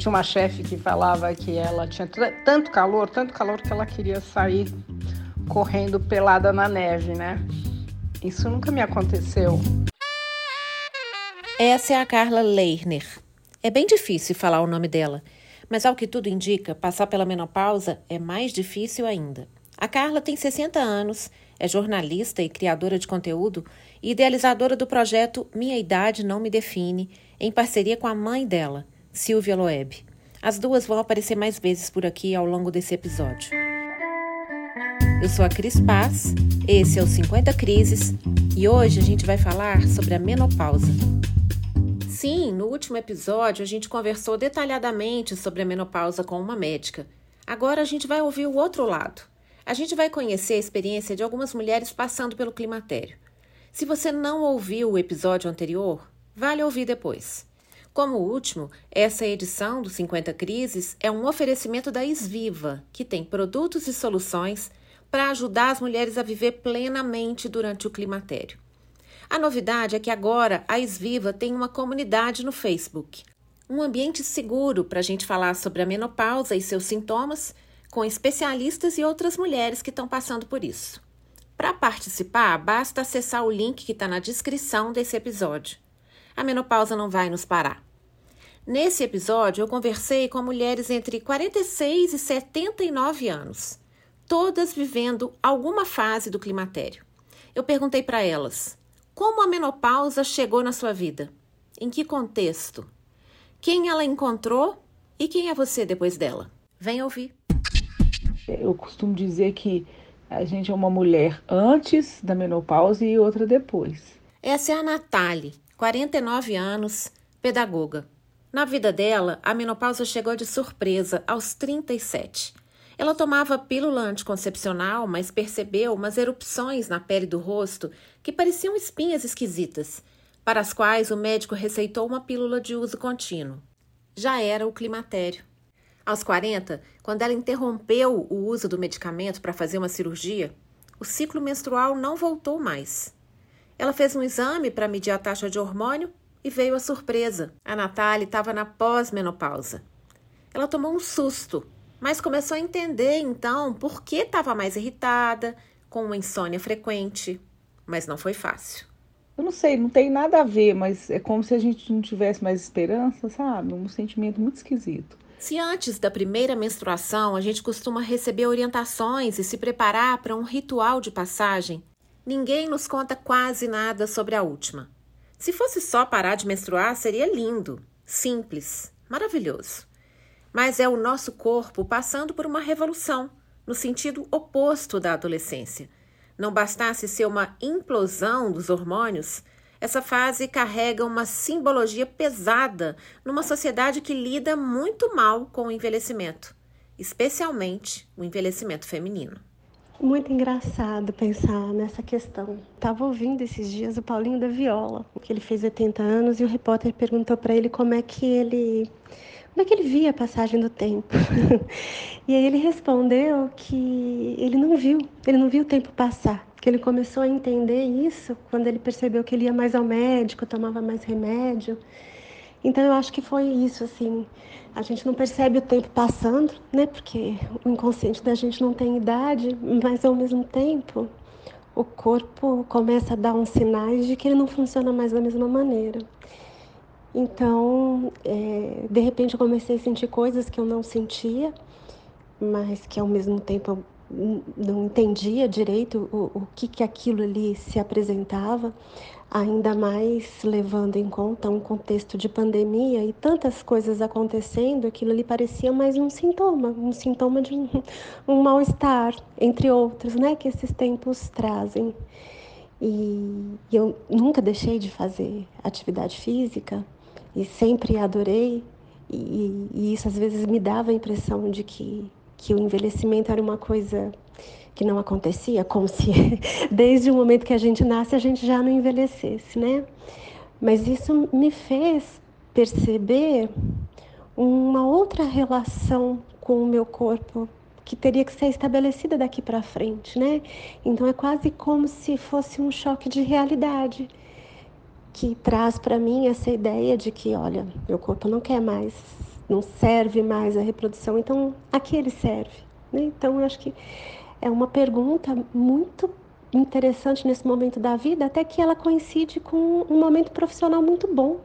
tinha uma chefe que falava que ela tinha tanto calor, tanto calor que ela queria sair correndo pelada na neve, né? Isso nunca me aconteceu. Essa é a Carla Leirner. É bem difícil falar o nome dela, mas ao que tudo indica, passar pela menopausa é mais difícil ainda. A Carla tem 60 anos, é jornalista e criadora de conteúdo e idealizadora do projeto Minha Idade Não Me Define, em parceria com a mãe dela, Silvia Loeb. As duas vão aparecer mais vezes por aqui ao longo desse episódio. Eu sou a Cris Paz, esse é o 50 Crises e hoje a gente vai falar sobre a menopausa. Sim, no último episódio a gente conversou detalhadamente sobre a menopausa com uma médica. Agora a gente vai ouvir o outro lado. A gente vai conhecer a experiência de algumas mulheres passando pelo climatério. Se você não ouviu o episódio anterior, vale ouvir depois. Como último, essa edição do 50 Crises é um oferecimento da Esviva, que tem produtos e soluções para ajudar as mulheres a viver plenamente durante o climatério. A novidade é que agora a Esviva tem uma comunidade no Facebook, um ambiente seguro para a gente falar sobre a menopausa e seus sintomas, com especialistas e outras mulheres que estão passando por isso. Para participar, basta acessar o link que está na descrição desse episódio. A menopausa não vai nos parar. Nesse episódio, eu conversei com mulheres entre 46 e 79 anos, todas vivendo alguma fase do climatério. Eu perguntei para elas: como a menopausa chegou na sua vida? Em que contexto? Quem ela encontrou e quem é você depois dela? Vem ouvir. Eu costumo dizer que a gente é uma mulher antes da menopausa e outra depois. Essa é a Nathalie, 49 anos, pedagoga. Na vida dela, a menopausa chegou de surpresa aos 37. Ela tomava pílula anticoncepcional, mas percebeu umas erupções na pele do rosto que pareciam espinhas esquisitas, para as quais o médico receitou uma pílula de uso contínuo. Já era o climatério. Aos 40, quando ela interrompeu o uso do medicamento para fazer uma cirurgia, o ciclo menstrual não voltou mais. Ela fez um exame para medir a taxa de hormônio e veio a surpresa. A Natália estava na pós-menopausa. Ela tomou um susto mas começou a entender então por que estava mais irritada, com uma insônia frequente. Mas não foi fácil. Eu não sei, não tem nada a ver, mas é como se a gente não tivesse mais esperança, sabe? Um sentimento muito esquisito. Se antes da primeira menstruação a gente costuma receber orientações e se preparar para um ritual de passagem, ninguém nos conta quase nada sobre a última. Se fosse só parar de menstruar, seria lindo, simples, maravilhoso mas é o nosso corpo passando por uma revolução, no sentido oposto da adolescência. Não bastasse ser uma implosão dos hormônios, essa fase carrega uma simbologia pesada numa sociedade que lida muito mal com o envelhecimento, especialmente o envelhecimento feminino. Muito engraçado pensar nessa questão. Estava ouvindo esses dias o Paulinho da Viola, que ele fez 80 anos, e o repórter perguntou para ele como é que ele como é que ele via a passagem do tempo? e aí ele respondeu que ele não viu, ele não viu o tempo passar, que ele começou a entender isso quando ele percebeu que ele ia mais ao médico, tomava mais remédio. Então eu acho que foi isso, assim, a gente não percebe o tempo passando, né? Porque o inconsciente da gente não tem idade, mas ao mesmo tempo o corpo começa a dar uns sinais de que ele não funciona mais da mesma maneira. Então, é, de repente eu comecei a sentir coisas que eu não sentia, mas que ao mesmo tempo eu não entendia direito o, o que, que aquilo ali se apresentava, ainda mais levando em conta um contexto de pandemia e tantas coisas acontecendo, aquilo ali parecia mais um sintoma, um sintoma de um, um mal-estar, entre outros, né, que esses tempos trazem. E, eu nunca deixei de fazer atividade física, e sempre adorei. E, e, isso às vezes me dava a impressão de que, que o envelhecimento era uma coisa que não acontecia, como se desde o momento que a gente nasce a gente já não envelhecesse, né? Mas isso me fez perceber uma outra relação com o meu corpo que teria que ser estabelecida daqui para frente, né? Então é quase como se fosse um choque de realidade que traz para mim essa ideia de que, olha, meu corpo não quer mais não serve mais a reprodução, então a que ele serve? Né? Então eu acho que é uma pergunta muito interessante nesse momento da vida, até que ela coincide com um momento profissional muito bom.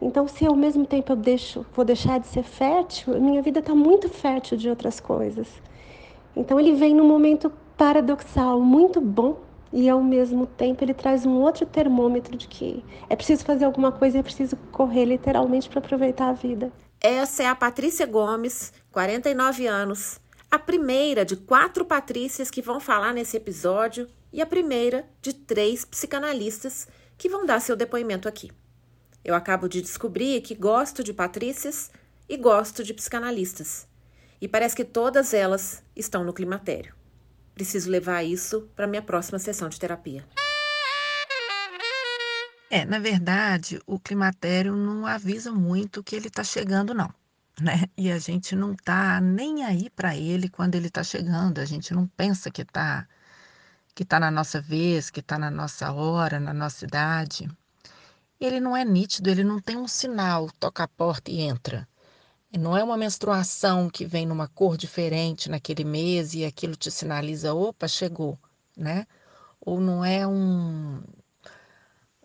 Então, se ao mesmo tempo eu deixo, vou deixar de ser fértil, minha vida está muito fértil de outras coisas. Então, ele vem num momento paradoxal, muito bom, e ao mesmo tempo ele traz um outro termômetro de que é preciso fazer alguma coisa, é preciso correr literalmente para aproveitar a vida. Essa é a Patrícia Gomes, 49 anos, a primeira de quatro Patrícias que vão falar nesse episódio e a primeira de três psicanalistas que vão dar seu depoimento aqui. Eu acabo de descobrir que gosto de Patrícias e gosto de psicanalistas. E parece que todas elas estão no climatério. Preciso levar isso para minha próxima sessão de terapia. É, na verdade, o climatério não avisa muito que ele está chegando, não. Né? E a gente não tá nem aí para ele quando ele está chegando. A gente não pensa que está que tá na nossa vez, que está na nossa hora, na nossa idade. Ele não é nítido, ele não tem um sinal, toca a porta e entra. Não é uma menstruação que vem numa cor diferente naquele mês e aquilo te sinaliza, opa, chegou, né? Ou não é um,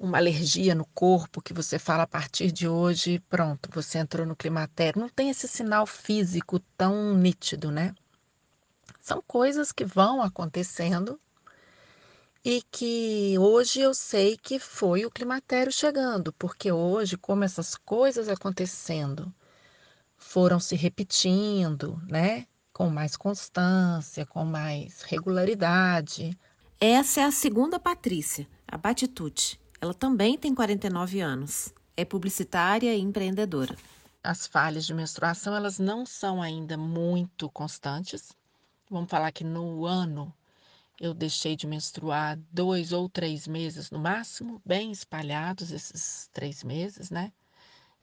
uma alergia no corpo que você fala a partir de hoje, pronto, você entrou no climatério. Não tem esse sinal físico tão nítido, né? São coisas que vão acontecendo e que hoje eu sei que foi o climatério chegando, porque hoje, como essas coisas acontecendo, foram se repetindo, né? Com mais constância, com mais regularidade. Essa é a segunda Patrícia, a Batitude. Ela também tem 49 anos. É publicitária e empreendedora. As falhas de menstruação, elas não são ainda muito constantes. Vamos falar que no ano eu deixei de menstruar dois ou três meses no máximo, bem espalhados esses três meses, né?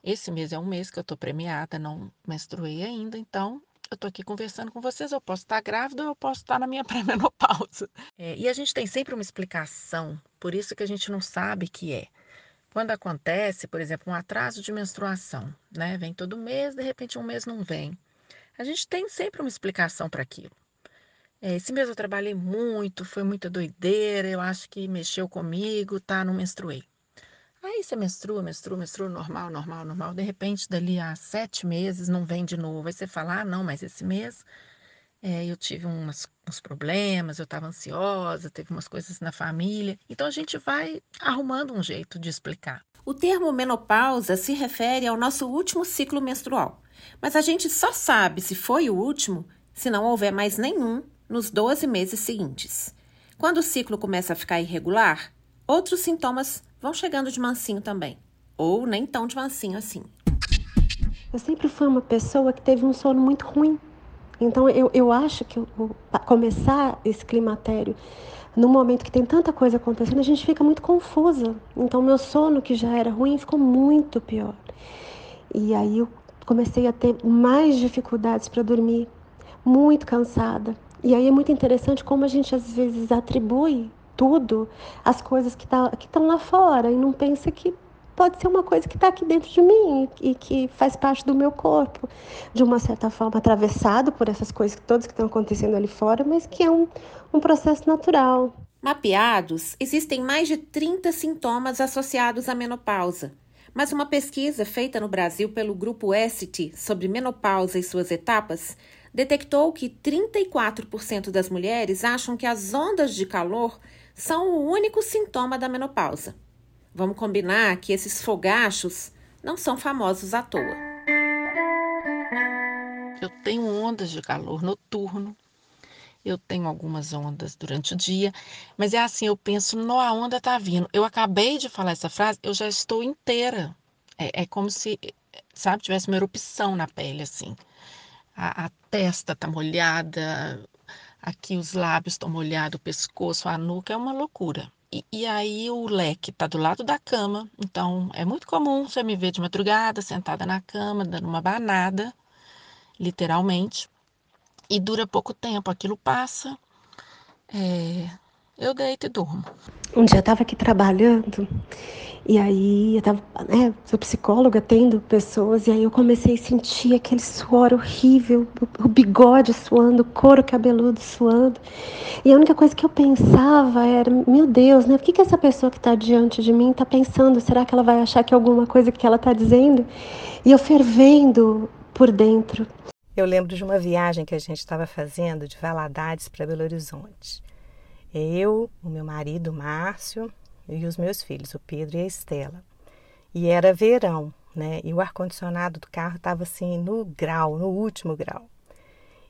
Esse mês é um mês que eu estou premiada, não menstruei ainda, então eu estou aqui conversando com vocês. Eu posso estar grávida ou eu posso estar na minha pré-menopausa. É, e a gente tem sempre uma explicação, por isso que a gente não sabe que é. Quando acontece, por exemplo, um atraso de menstruação, né? Vem todo mês, de repente um mês não vem. A gente tem sempre uma explicação para aquilo. É, esse mês eu trabalhei muito, foi muita doideira, eu acho que mexeu comigo, tá? Não menstruei. Aí você menstrua, menstrua, menstrua, normal, normal, normal. De repente, dali a sete meses, não vem de novo. Aí você fala, ah, não, mas esse mês é, eu tive umas, uns problemas, eu estava ansiosa, teve umas coisas na família. Então a gente vai arrumando um jeito de explicar. O termo menopausa se refere ao nosso último ciclo menstrual. Mas a gente só sabe se foi o último se não houver mais nenhum nos 12 meses seguintes. Quando o ciclo começa a ficar irregular, outros sintomas vão chegando de mansinho também. Ou nem tão de mansinho assim. Eu sempre fui uma pessoa que teve um sono muito ruim. Então eu, eu acho que eu, começar esse climatério no momento que tem tanta coisa acontecendo, a gente fica muito confusa. Então meu sono, que já era ruim, ficou muito pior. E aí eu comecei a ter mais dificuldades para dormir, muito cansada. E aí é muito interessante como a gente às vezes atribui tudo as coisas que tá, estão lá fora e não pensa que pode ser uma coisa que está aqui dentro de mim e que faz parte do meu corpo, de uma certa forma atravessado por essas coisas todas que estão acontecendo ali fora, mas que é um, um processo natural. Mapeados, existem mais de 30 sintomas associados à menopausa. Mas uma pesquisa feita no Brasil pelo grupo EST sobre menopausa e suas etapas detectou que 34% das mulheres acham que as ondas de calor são o único sintoma da menopausa. Vamos combinar que esses fogachos não são famosos à toa. Eu tenho ondas de calor noturno, eu tenho algumas ondas durante o dia, mas é assim, eu penso, não, a onda tá vindo. Eu acabei de falar essa frase, eu já estou inteira. É, é como se, sabe, tivesse uma erupção na pele, assim. A, a testa tá molhada, Aqui os lábios estão molhados, o pescoço, a nuca, é uma loucura. E, e aí o leque está do lado da cama, então é muito comum você me ver de madrugada, sentada na cama, dando uma banada, literalmente, e dura pouco tempo. Aquilo passa, é, eu deito e durmo. Um dia eu estava aqui trabalhando e aí eu tava, né, sou psicóloga, tendo pessoas, e aí eu comecei a sentir aquele suor horrível, o bigode suando, o couro cabeludo suando. E a única coisa que eu pensava era, meu Deus, né? O que, que essa pessoa que está diante de mim está pensando? Será que ela vai achar que é alguma coisa que ela está dizendo? E eu fervendo por dentro. Eu lembro de uma viagem que a gente estava fazendo de Valadares para Belo Horizonte. Eu, o meu marido, Márcio, e os meus filhos, o Pedro e a Estela. E era verão, né? E o ar-condicionado do carro estava assim no grau, no último grau.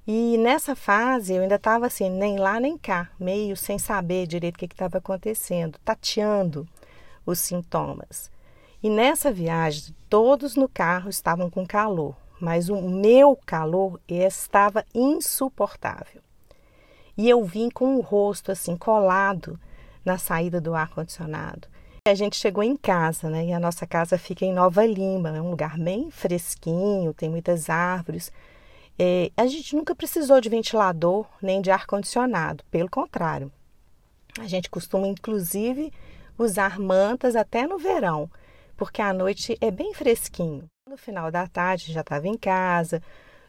E nessa fase eu ainda estava assim, nem lá nem cá, meio sem saber direito o que estava acontecendo, tateando os sintomas. E nessa viagem, todos no carro estavam com calor, mas o meu calor estava insuportável. E eu vim com o rosto assim colado na saída do ar-condicionado. A gente chegou em casa, né? E a nossa casa fica em Nova Lima, é um lugar bem fresquinho, tem muitas árvores. É, a gente nunca precisou de ventilador nem de ar-condicionado, pelo contrário. A gente costuma, inclusive, usar mantas até no verão, porque à noite é bem fresquinho. No final da tarde já estava em casa,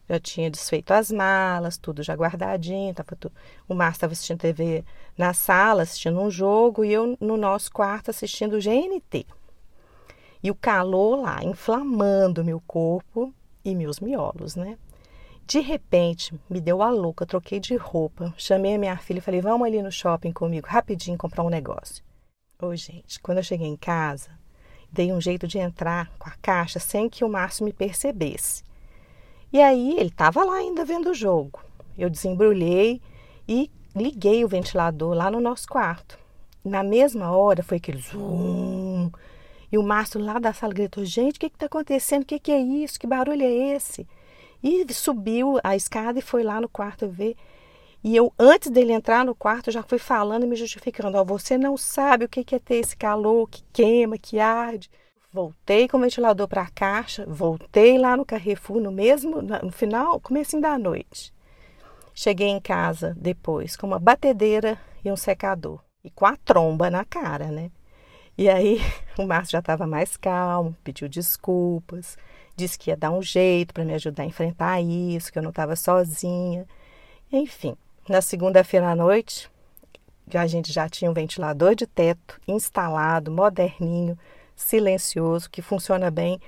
já tinha desfeito as malas, tudo já guardadinho. Tava tu... O Márcio estava assistindo TV na sala, assistindo um jogo, e eu no nosso quarto assistindo GNT. E o calor lá inflamando meu corpo e meus miolos, né? De repente, me deu a louca, troquei de roupa, chamei a minha filha e falei: Vamos ali no shopping comigo, rapidinho, comprar um negócio. Ô, gente, quando eu cheguei em casa, dei um jeito de entrar com a caixa sem que o Márcio me percebesse. E aí ele estava lá ainda vendo o jogo. Eu desembrulhei e liguei o ventilador lá no nosso quarto. Na mesma hora foi aquele zoom. E o Márcio lá da sala gritou: Gente, o que está acontecendo? O que, que é isso? Que barulho é esse? E subiu a escada e foi lá no quarto ver. E eu, antes dele entrar no quarto, já fui falando e me justificando: Ó, você não sabe o que, que é ter esse calor que queima, que arde. Voltei com o ventilador para a caixa, voltei lá no Carrefour no mesmo, no final, começo da noite. Cheguei em casa depois com uma batedeira e um secador e com a tromba na cara, né? E aí o Márcio já estava mais calmo, pediu desculpas, disse que ia dar um jeito para me ajudar a enfrentar isso, que eu não estava sozinha. Enfim, na segunda-feira à noite, a gente já tinha um ventilador de teto instalado, moderninho, silencioso, que funciona bem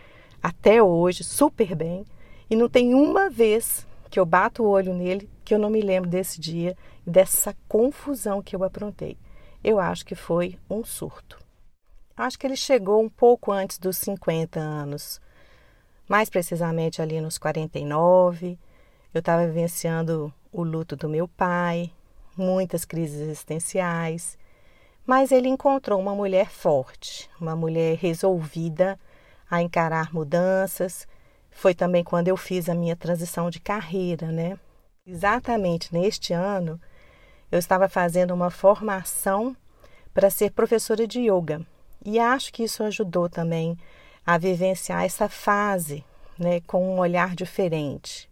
até hoje, super bem. E não tem uma vez que eu bato o olho nele que eu não me lembro desse dia dessa confusão que eu aprontei. Eu acho que foi um surto. Acho que ele chegou um pouco antes dos 50 anos, mais precisamente ali nos 49. Eu estava vivenciando o luto do meu pai, muitas crises existenciais. Mas ele encontrou uma mulher forte, uma mulher resolvida a encarar mudanças. Foi também quando eu fiz a minha transição de carreira, né? Exatamente neste ano, eu estava fazendo uma formação para ser professora de yoga. E acho que isso ajudou também a vivenciar essa fase né, com um olhar diferente.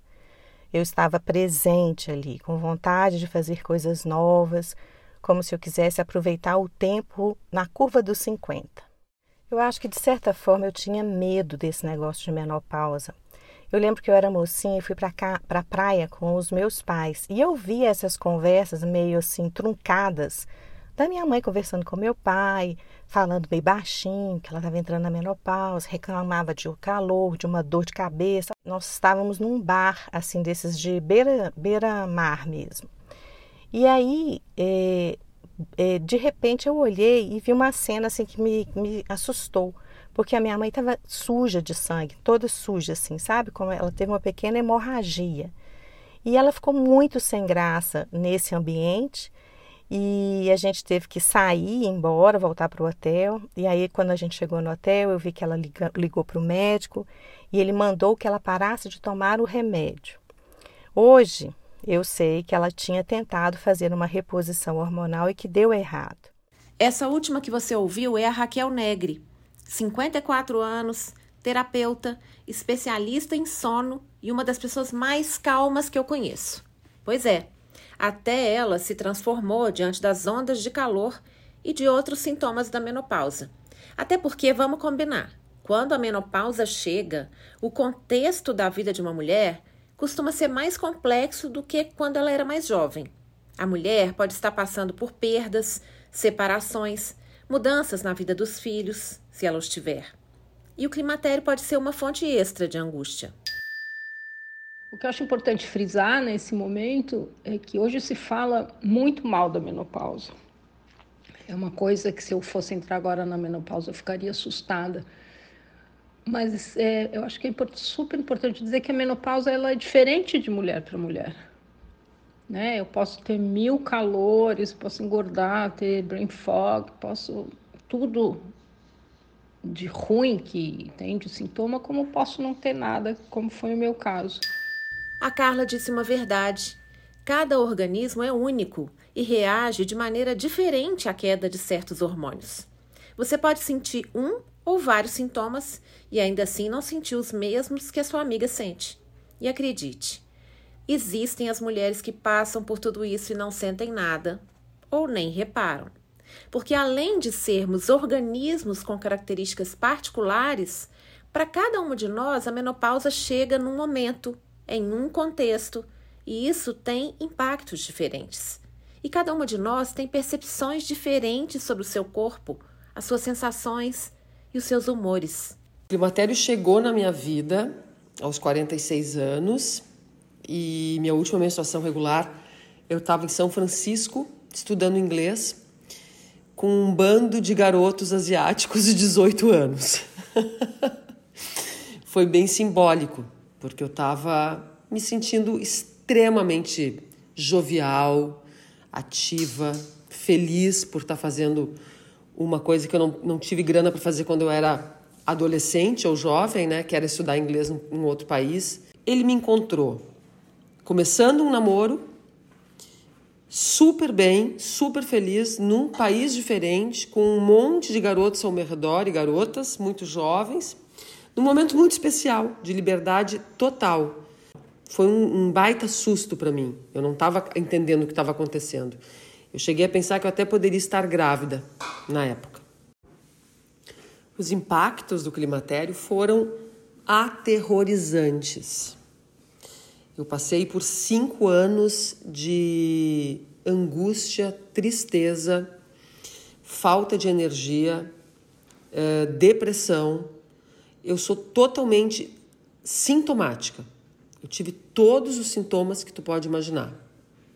Eu estava presente ali, com vontade de fazer coisas novas, como se eu quisesse aproveitar o tempo na curva dos 50. Eu acho que de certa forma eu tinha medo desse negócio de menopausa. Eu lembro que eu era mocinha e fui para para a praia com os meus pais e eu via essas conversas meio assim truncadas da minha mãe conversando com meu pai, falando meio baixinho que ela estava entrando na menopausa, reclamava de um calor, de uma dor de cabeça. Nós estávamos num bar assim desses de beira beira mar mesmo. E aí, é, é, de repente, eu olhei e vi uma cena assim que me, me assustou, porque a minha mãe estava suja de sangue, toda suja, assim, sabe? Como ela teve uma pequena hemorragia. E ela ficou muito sem graça nesse ambiente. E a gente teve que sair, ir embora, voltar para o hotel. E aí, quando a gente chegou no hotel, eu vi que ela ligou para o médico e ele mandou que ela parasse de tomar o remédio. Hoje, eu sei que ela tinha tentado fazer uma reposição hormonal e que deu errado. Essa última que você ouviu é a Raquel Negre, 54 anos, terapeuta, especialista em sono e uma das pessoas mais calmas que eu conheço. Pois é, até ela se transformou diante das ondas de calor e de outros sintomas da menopausa. Até porque, vamos combinar, quando a menopausa chega, o contexto da vida de uma mulher costuma ser mais complexo do que quando ela era mais jovem. A mulher pode estar passando por perdas, separações, mudanças na vida dos filhos, se ela os tiver. E o climatério pode ser uma fonte extra de angústia. O que eu acho importante frisar nesse momento é que hoje se fala muito mal da menopausa. É uma coisa que se eu fosse entrar agora na menopausa eu ficaria assustada. Mas é, eu acho que é super importante dizer que a menopausa ela é diferente de mulher para mulher. Né? Eu posso ter mil calores, posso engordar, ter brain fog, posso tudo de ruim que tem de sintoma, como posso não ter nada, como foi o meu caso. A Carla disse uma verdade. Cada organismo é único e reage de maneira diferente à queda de certos hormônios. Você pode sentir um ou vários sintomas e ainda assim não sentir os mesmos que a sua amiga sente. E acredite, existem as mulheres que passam por tudo isso e não sentem nada ou nem reparam. Porque além de sermos organismos com características particulares, para cada uma de nós a menopausa chega num momento em um contexto e isso tem impactos diferentes. E cada uma de nós tem percepções diferentes sobre o seu corpo, as suas sensações e os seus humores. O climatério chegou na minha vida aos 46 anos e minha última menstruação regular eu estava em São Francisco estudando inglês com um bando de garotos asiáticos de 18 anos. Foi bem simbólico, porque eu estava me sentindo extremamente jovial, ativa, feliz por estar tá fazendo uma coisa que eu não, não tive grana para fazer quando eu era adolescente ou jovem, né, que era estudar inglês em outro país. Ele me encontrou começando um namoro, super bem, super feliz, num país diferente, com um monte de garotos ao meu redor e garotas muito jovens num momento muito especial, de liberdade total. Foi um, um baita susto para mim. Eu não estava entendendo o que estava acontecendo. Eu cheguei a pensar que eu até poderia estar grávida na época. Os impactos do climatério foram aterrorizantes. Eu passei por cinco anos de angústia, tristeza, falta de energia, eh, depressão, eu sou totalmente sintomática. Eu tive todos os sintomas que tu pode imaginar,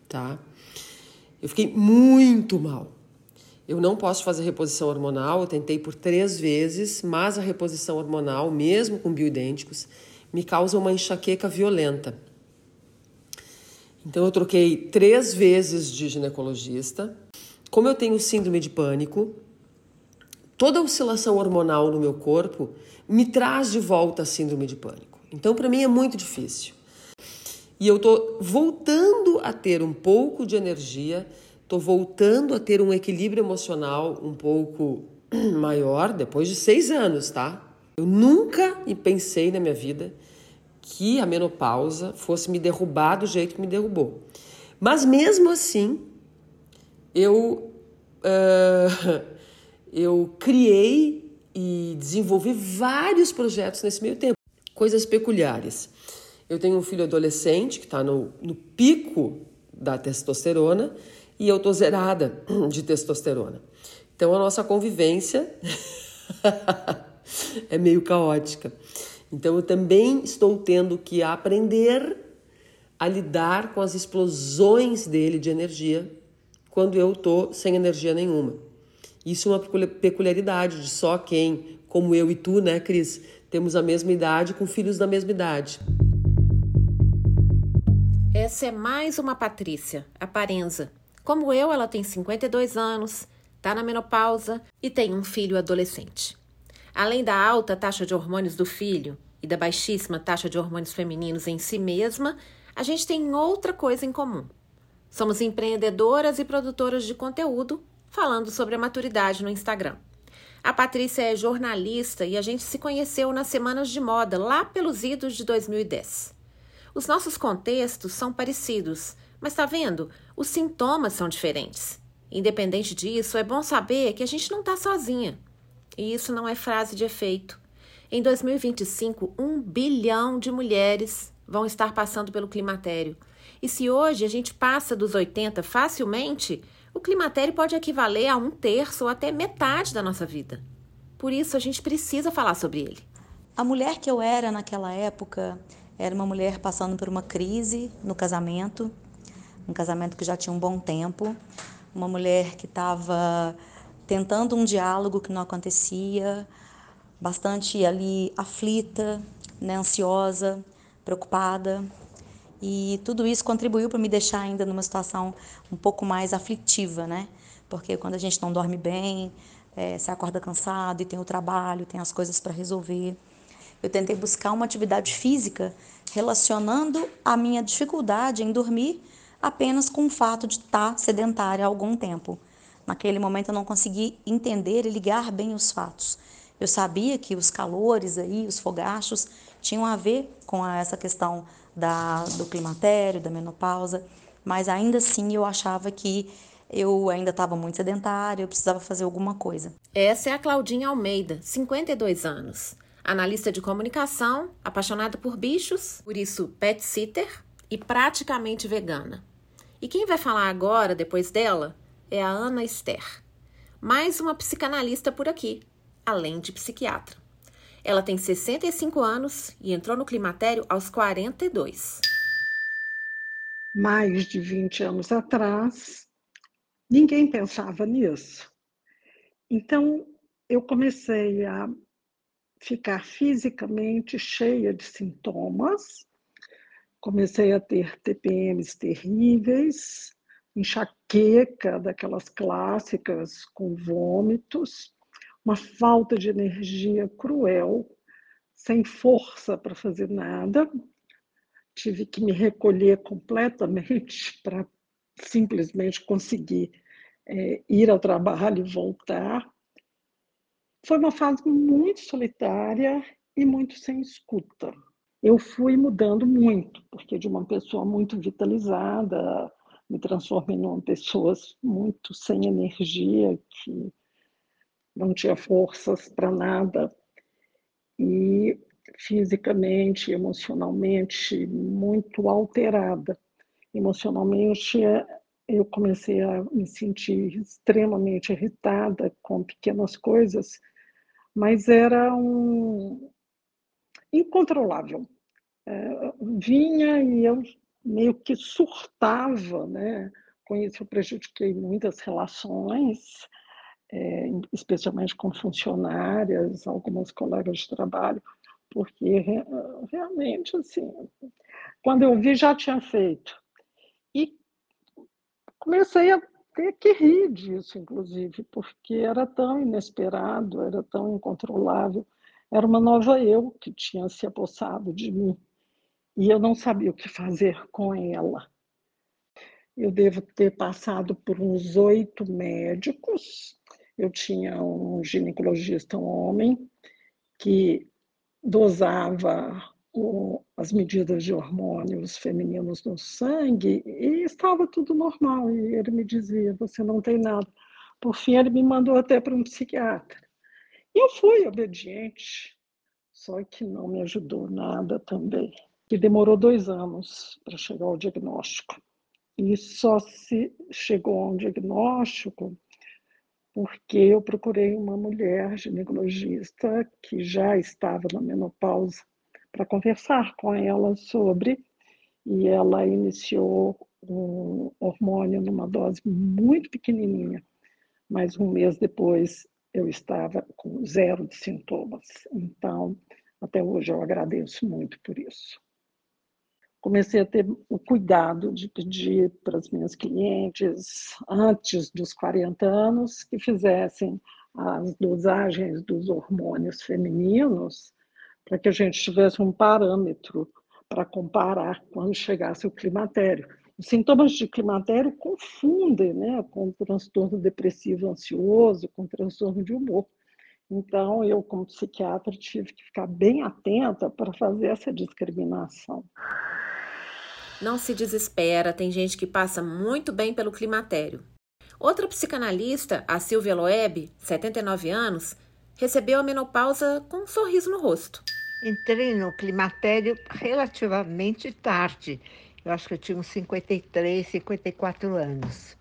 tá? Eu fiquei muito mal. Eu não posso fazer reposição hormonal, eu tentei por três vezes, mas a reposição hormonal, mesmo com bioidênticos, me causa uma enxaqueca violenta. Então eu troquei três vezes de ginecologista. Como eu tenho síndrome de pânico, toda oscilação hormonal no meu corpo me traz de volta a síndrome de pânico. Então, para mim é muito difícil. E eu tô voltando a ter um pouco de energia, tô voltando a ter um equilíbrio emocional um pouco maior depois de seis anos, tá? Eu nunca pensei na minha vida que a menopausa fosse me derrubar do jeito que me derrubou. Mas mesmo assim, eu, uh, eu criei e desenvolvi vários projetos nesse meio tempo, coisas peculiares. Eu tenho um filho adolescente que está no, no pico da testosterona e eu tô zerada de testosterona. Então a nossa convivência é meio caótica. Então eu também estou tendo que aprender a lidar com as explosões dele de energia quando eu tô sem energia nenhuma. Isso é uma peculiaridade de só quem, como eu e tu, né, Cris, temos a mesma idade com filhos da mesma idade. Essa é mais uma Patrícia, a Parenza. Como eu, ela tem 52 anos, está na menopausa e tem um filho adolescente. Além da alta taxa de hormônios do filho e da baixíssima taxa de hormônios femininos em si mesma, a gente tem outra coisa em comum. Somos empreendedoras e produtoras de conteúdo falando sobre a maturidade no Instagram. A Patrícia é jornalista e a gente se conheceu nas semanas de moda, lá pelos idos de 2010. Os nossos contextos são parecidos, Mas tá vendo? Os sintomas são diferentes. Independente disso, é bom saber que a gente não está sozinha. E isso não é frase de efeito. Em 2025, um bilhão de mulheres vão estar passando pelo climatério. E se hoje a gente passa dos 80 facilmente, o climatério pode equivaler a um terço ou até metade da nossa vida. Por isso, a gente precisa falar sobre ele. A mulher que eu era naquela época era uma mulher passando por uma crise no casamento, um casamento que já tinha um bom tempo, uma mulher que estava tentando um diálogo que não acontecia, bastante ali aflita, né, ansiosa, preocupada. E tudo isso contribuiu para me deixar ainda numa situação um pouco mais aflitiva, né? Porque quando a gente não dorme bem, é, se acorda cansado e tem o trabalho, tem as coisas para resolver. Eu tentei buscar uma atividade física relacionando a minha dificuldade em dormir apenas com o fato de estar tá sedentária há algum tempo. Naquele momento eu não consegui entender e ligar bem os fatos. Eu sabia que os calores aí, os fogachos, tinham a ver com essa questão da, do climatério, da menopausa, mas ainda assim eu achava que eu ainda estava muito sedentária, eu precisava fazer alguma coisa. Essa é a Claudinha Almeida, 52 anos. Analista de comunicação, apaixonada por bichos, por isso pet sitter e praticamente vegana. E quem vai falar agora, depois dela, é a Ana Esther. Mais uma psicanalista por aqui, além de psiquiatra. Ela tem 65 anos e entrou no climatério aos 42. Mais de 20 anos atrás, ninguém pensava nisso. Então, eu comecei a ficar fisicamente cheia de sintomas, comecei a ter TPMs terríveis, enxaqueca daquelas clássicas com vômitos, uma falta de energia cruel, sem força para fazer nada. Tive que me recolher completamente para simplesmente conseguir é, ir ao trabalho e voltar. Foi uma fase muito solitária e muito sem escuta. Eu fui mudando muito, porque de uma pessoa muito vitalizada, me transformei numa pessoa muito sem energia, que não tinha forças para nada e fisicamente, emocionalmente muito alterada. Emocionalmente, eu comecei a me sentir extremamente irritada com pequenas coisas, mas era um incontrolável. É, vinha e eu meio que surtava, né? Com isso eu prejudiquei muitas relações, é, especialmente com funcionárias, algumas colegas de trabalho, porque realmente, assim, quando eu vi, já tinha feito. E comecei a ter que rir disso, inclusive, porque era tão inesperado, era tão incontrolável. Era uma nova eu que tinha se apossado de mim e eu não sabia o que fazer com ela. Eu devo ter passado por uns oito médicos, eu tinha um ginecologista, um homem, que dosava o, as medidas de hormônios femininos no sangue e estava tudo normal. E ele me dizia: Você não tem nada. Por fim, ele me mandou até para um psiquiatra. E eu fui obediente, só que não me ajudou nada também. E demorou dois anos para chegar ao diagnóstico. E só se chegou a um diagnóstico porque eu procurei uma mulher ginecologista que já estava na menopausa para conversar com ela sobre, e ela iniciou um hormônio numa dose muito pequenininha, mas um mês depois eu estava com zero de sintomas. Então, até hoje eu agradeço muito por isso comecei a ter o cuidado de pedir para as minhas clientes, antes dos 40 anos, que fizessem as dosagens dos hormônios femininos, para que a gente tivesse um parâmetro para comparar quando chegasse o climatério. Os sintomas de climatério confundem né, com transtorno depressivo ansioso, com transtorno de humor. Então, eu, como psiquiatra, tive que ficar bem atenta para fazer essa discriminação. Não se desespera, tem gente que passa muito bem pelo climatério. Outra psicanalista, a Silvia Loeb, 79 anos, recebeu a menopausa com um sorriso no rosto. Entrei no climatério relativamente tarde. Eu acho que eu tinha uns 53, 54 anos.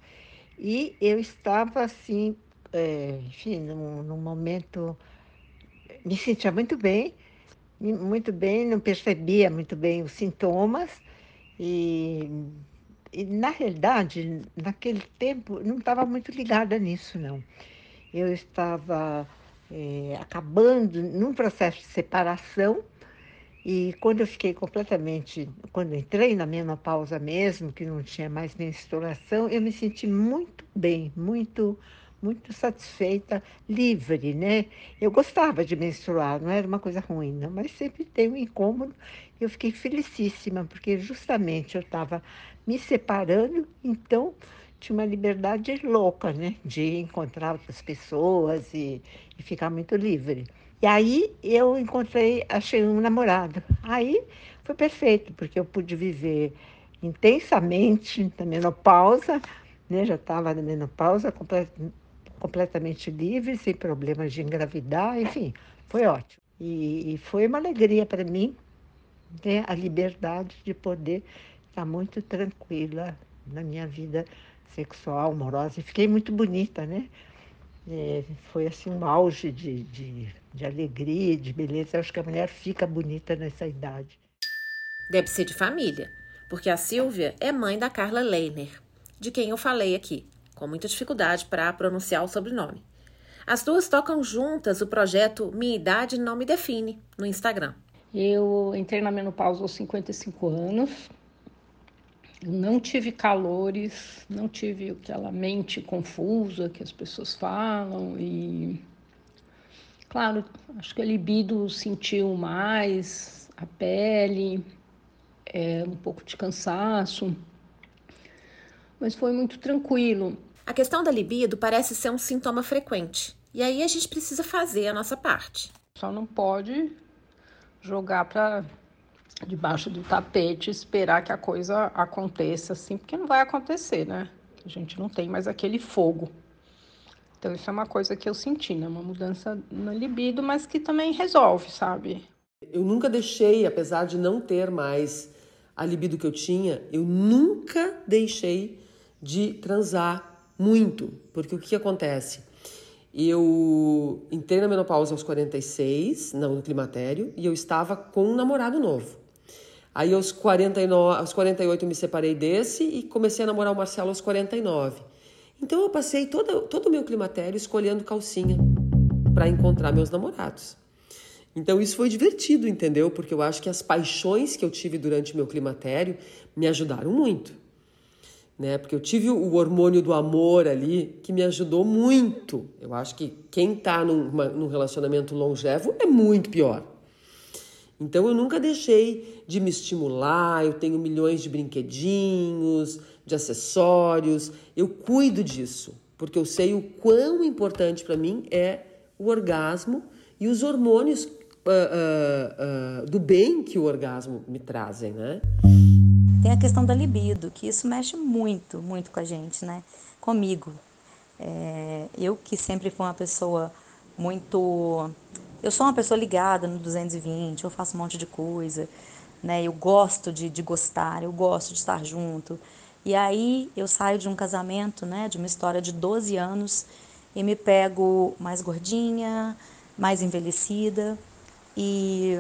E eu estava assim, é, enfim, num, num momento. Me sentia muito bem, muito bem, não percebia muito bem os sintomas. E, e na realidade, naquele tempo, não estava muito ligada nisso, não. Eu estava é, acabando num processo de separação. E quando eu fiquei completamente, quando entrei na menopausa mesmo, que não tinha mais menstruação, eu me senti muito bem, muito, muito satisfeita, livre, né? Eu gostava de menstruar, não era uma coisa ruim, não, mas sempre tem um incômodo. Eu fiquei felicíssima, porque justamente eu estava me separando, então tinha uma liberdade louca, né? De encontrar outras pessoas e, e ficar muito livre. E aí eu encontrei, achei um namorado. Aí foi perfeito, porque eu pude viver intensamente na menopausa, né? Já estava na menopausa complet, completamente livre, sem problemas de engravidar, enfim, foi ótimo. E, e foi uma alegria para mim né? a liberdade de poder estar muito tranquila na minha vida sexual, amorosa, e fiquei muito bonita, né? É, foi assim um auge de, de, de alegria, de beleza. Eu acho que a mulher fica bonita nessa idade. Deve ser de família, porque a Silvia é mãe da Carla Leiner, de quem eu falei aqui, com muita dificuldade para pronunciar o sobrenome. As duas tocam juntas o projeto Minha Idade Não Me Define no Instagram. Eu entrei na menopausa aos 55 anos, não tive calores, não tive aquela mente confusa que as pessoas falam e claro, acho que a libido sentiu mais, a pele, é, um pouco de cansaço, mas foi muito tranquilo. A questão da libido parece ser um sintoma frequente e aí a gente precisa fazer a nossa parte. Só não pode jogar para debaixo do tapete, esperar que a coisa aconteça assim, porque não vai acontecer, né? A gente não tem mais aquele fogo. Então isso é uma coisa que eu senti, né? Uma mudança na libido, mas que também resolve, sabe? Eu nunca deixei, apesar de não ter mais a libido que eu tinha, eu nunca deixei de transar muito, porque o que acontece? Eu entrei na menopausa aos 46, não no climatério, e eu estava com um namorado novo. Aí aos, 49, aos 48 eu me separei desse e comecei a namorar o Marcelo aos 49. Então eu passei todo, todo o meu climatério escolhendo calcinha para encontrar meus namorados. Então isso foi divertido, entendeu? Porque eu acho que as paixões que eu tive durante o meu climatério me ajudaram muito. Né? Porque eu tive o hormônio do amor ali que me ajudou muito. Eu acho que quem está num, num relacionamento longevo é muito pior. Então eu nunca deixei de me estimular, eu tenho milhões de brinquedinhos, de acessórios, eu cuido disso, porque eu sei o quão importante para mim é o orgasmo e os hormônios uh, uh, uh, do bem que o orgasmo me trazem, né? Tem a questão da libido, que isso mexe muito, muito com a gente, né? Comigo. É, eu que sempre fui uma pessoa muito eu sou uma pessoa ligada no 220, eu faço um monte de coisa, né? Eu gosto de, de gostar, eu gosto de estar junto. E aí eu saio de um casamento, né, de uma história de 12 anos e me pego mais gordinha, mais envelhecida e,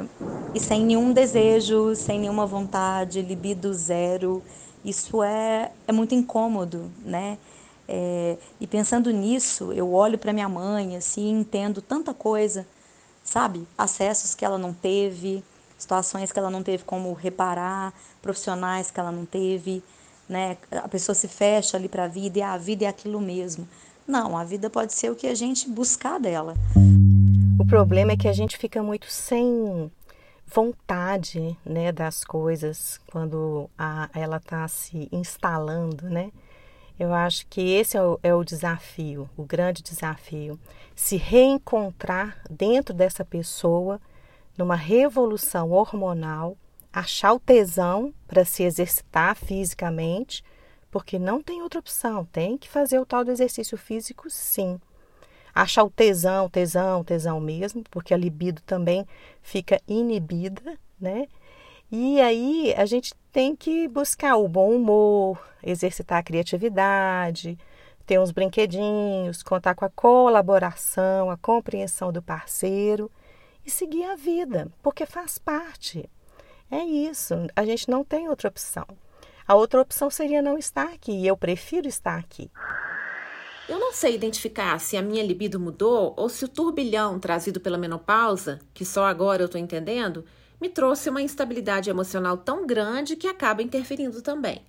e sem nenhum desejo, sem nenhuma vontade, libido zero. Isso é, é muito incômodo, né? É, e pensando nisso, eu olho para minha mãe assim, entendo tanta coisa sabe? Acessos que ela não teve, situações que ela não teve como reparar, profissionais que ela não teve, né? A pessoa se fecha ali para a vida e a vida é aquilo mesmo. Não, a vida pode ser o que a gente buscar dela. O problema é que a gente fica muito sem vontade, né, das coisas quando a, ela está se instalando, né? Eu acho que esse é o, é o, desafio, o grande desafio. Se reencontrar dentro dessa pessoa, numa revolução hormonal, achar o tesão para se exercitar fisicamente, porque não tem outra opção, tem que fazer o tal do exercício físico sim. Achar o tesão, tesão, tesão mesmo, porque a libido também fica inibida, né? E aí a gente tem que buscar o bom humor, exercitar a criatividade, ter uns brinquedinhos, contar com a colaboração, a compreensão do parceiro e seguir a vida, porque faz parte. É isso, a gente não tem outra opção. A outra opção seria não estar aqui, e eu prefiro estar aqui. Eu não sei identificar se a minha libido mudou ou se o turbilhão trazido pela menopausa, que só agora eu estou entendendo, me trouxe uma instabilidade emocional tão grande que acaba interferindo também.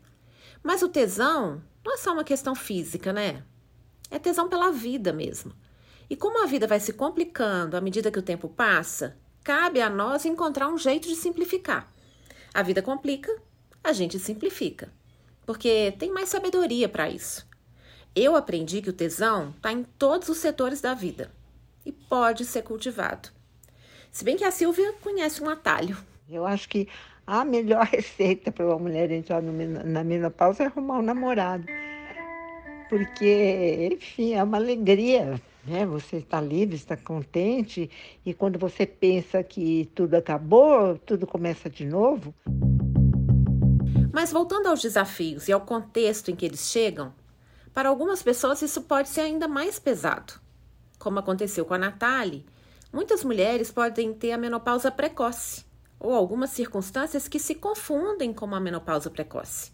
Mas o tesão não é só uma questão física, né? É tesão pela vida mesmo. E como a vida vai se complicando à medida que o tempo passa, cabe a nós encontrar um jeito de simplificar. A vida complica, a gente simplifica. Porque tem mais sabedoria para isso. Eu aprendi que o tesão está em todos os setores da vida e pode ser cultivado. Se bem que a Silvia conhece um atalho. Eu acho que a melhor receita para uma mulher entrar na menopausa é arrumar um namorado. Porque, enfim, é uma alegria né? Você está livre, está contente, e quando você pensa que tudo acabou, tudo começa de novo. Mas voltando aos desafios e ao contexto em que eles chegam, para algumas pessoas isso pode ser ainda mais pesado. Como aconteceu com a Nathalie, muitas mulheres podem ter a menopausa precoce, ou algumas circunstâncias que se confundem com a menopausa precoce.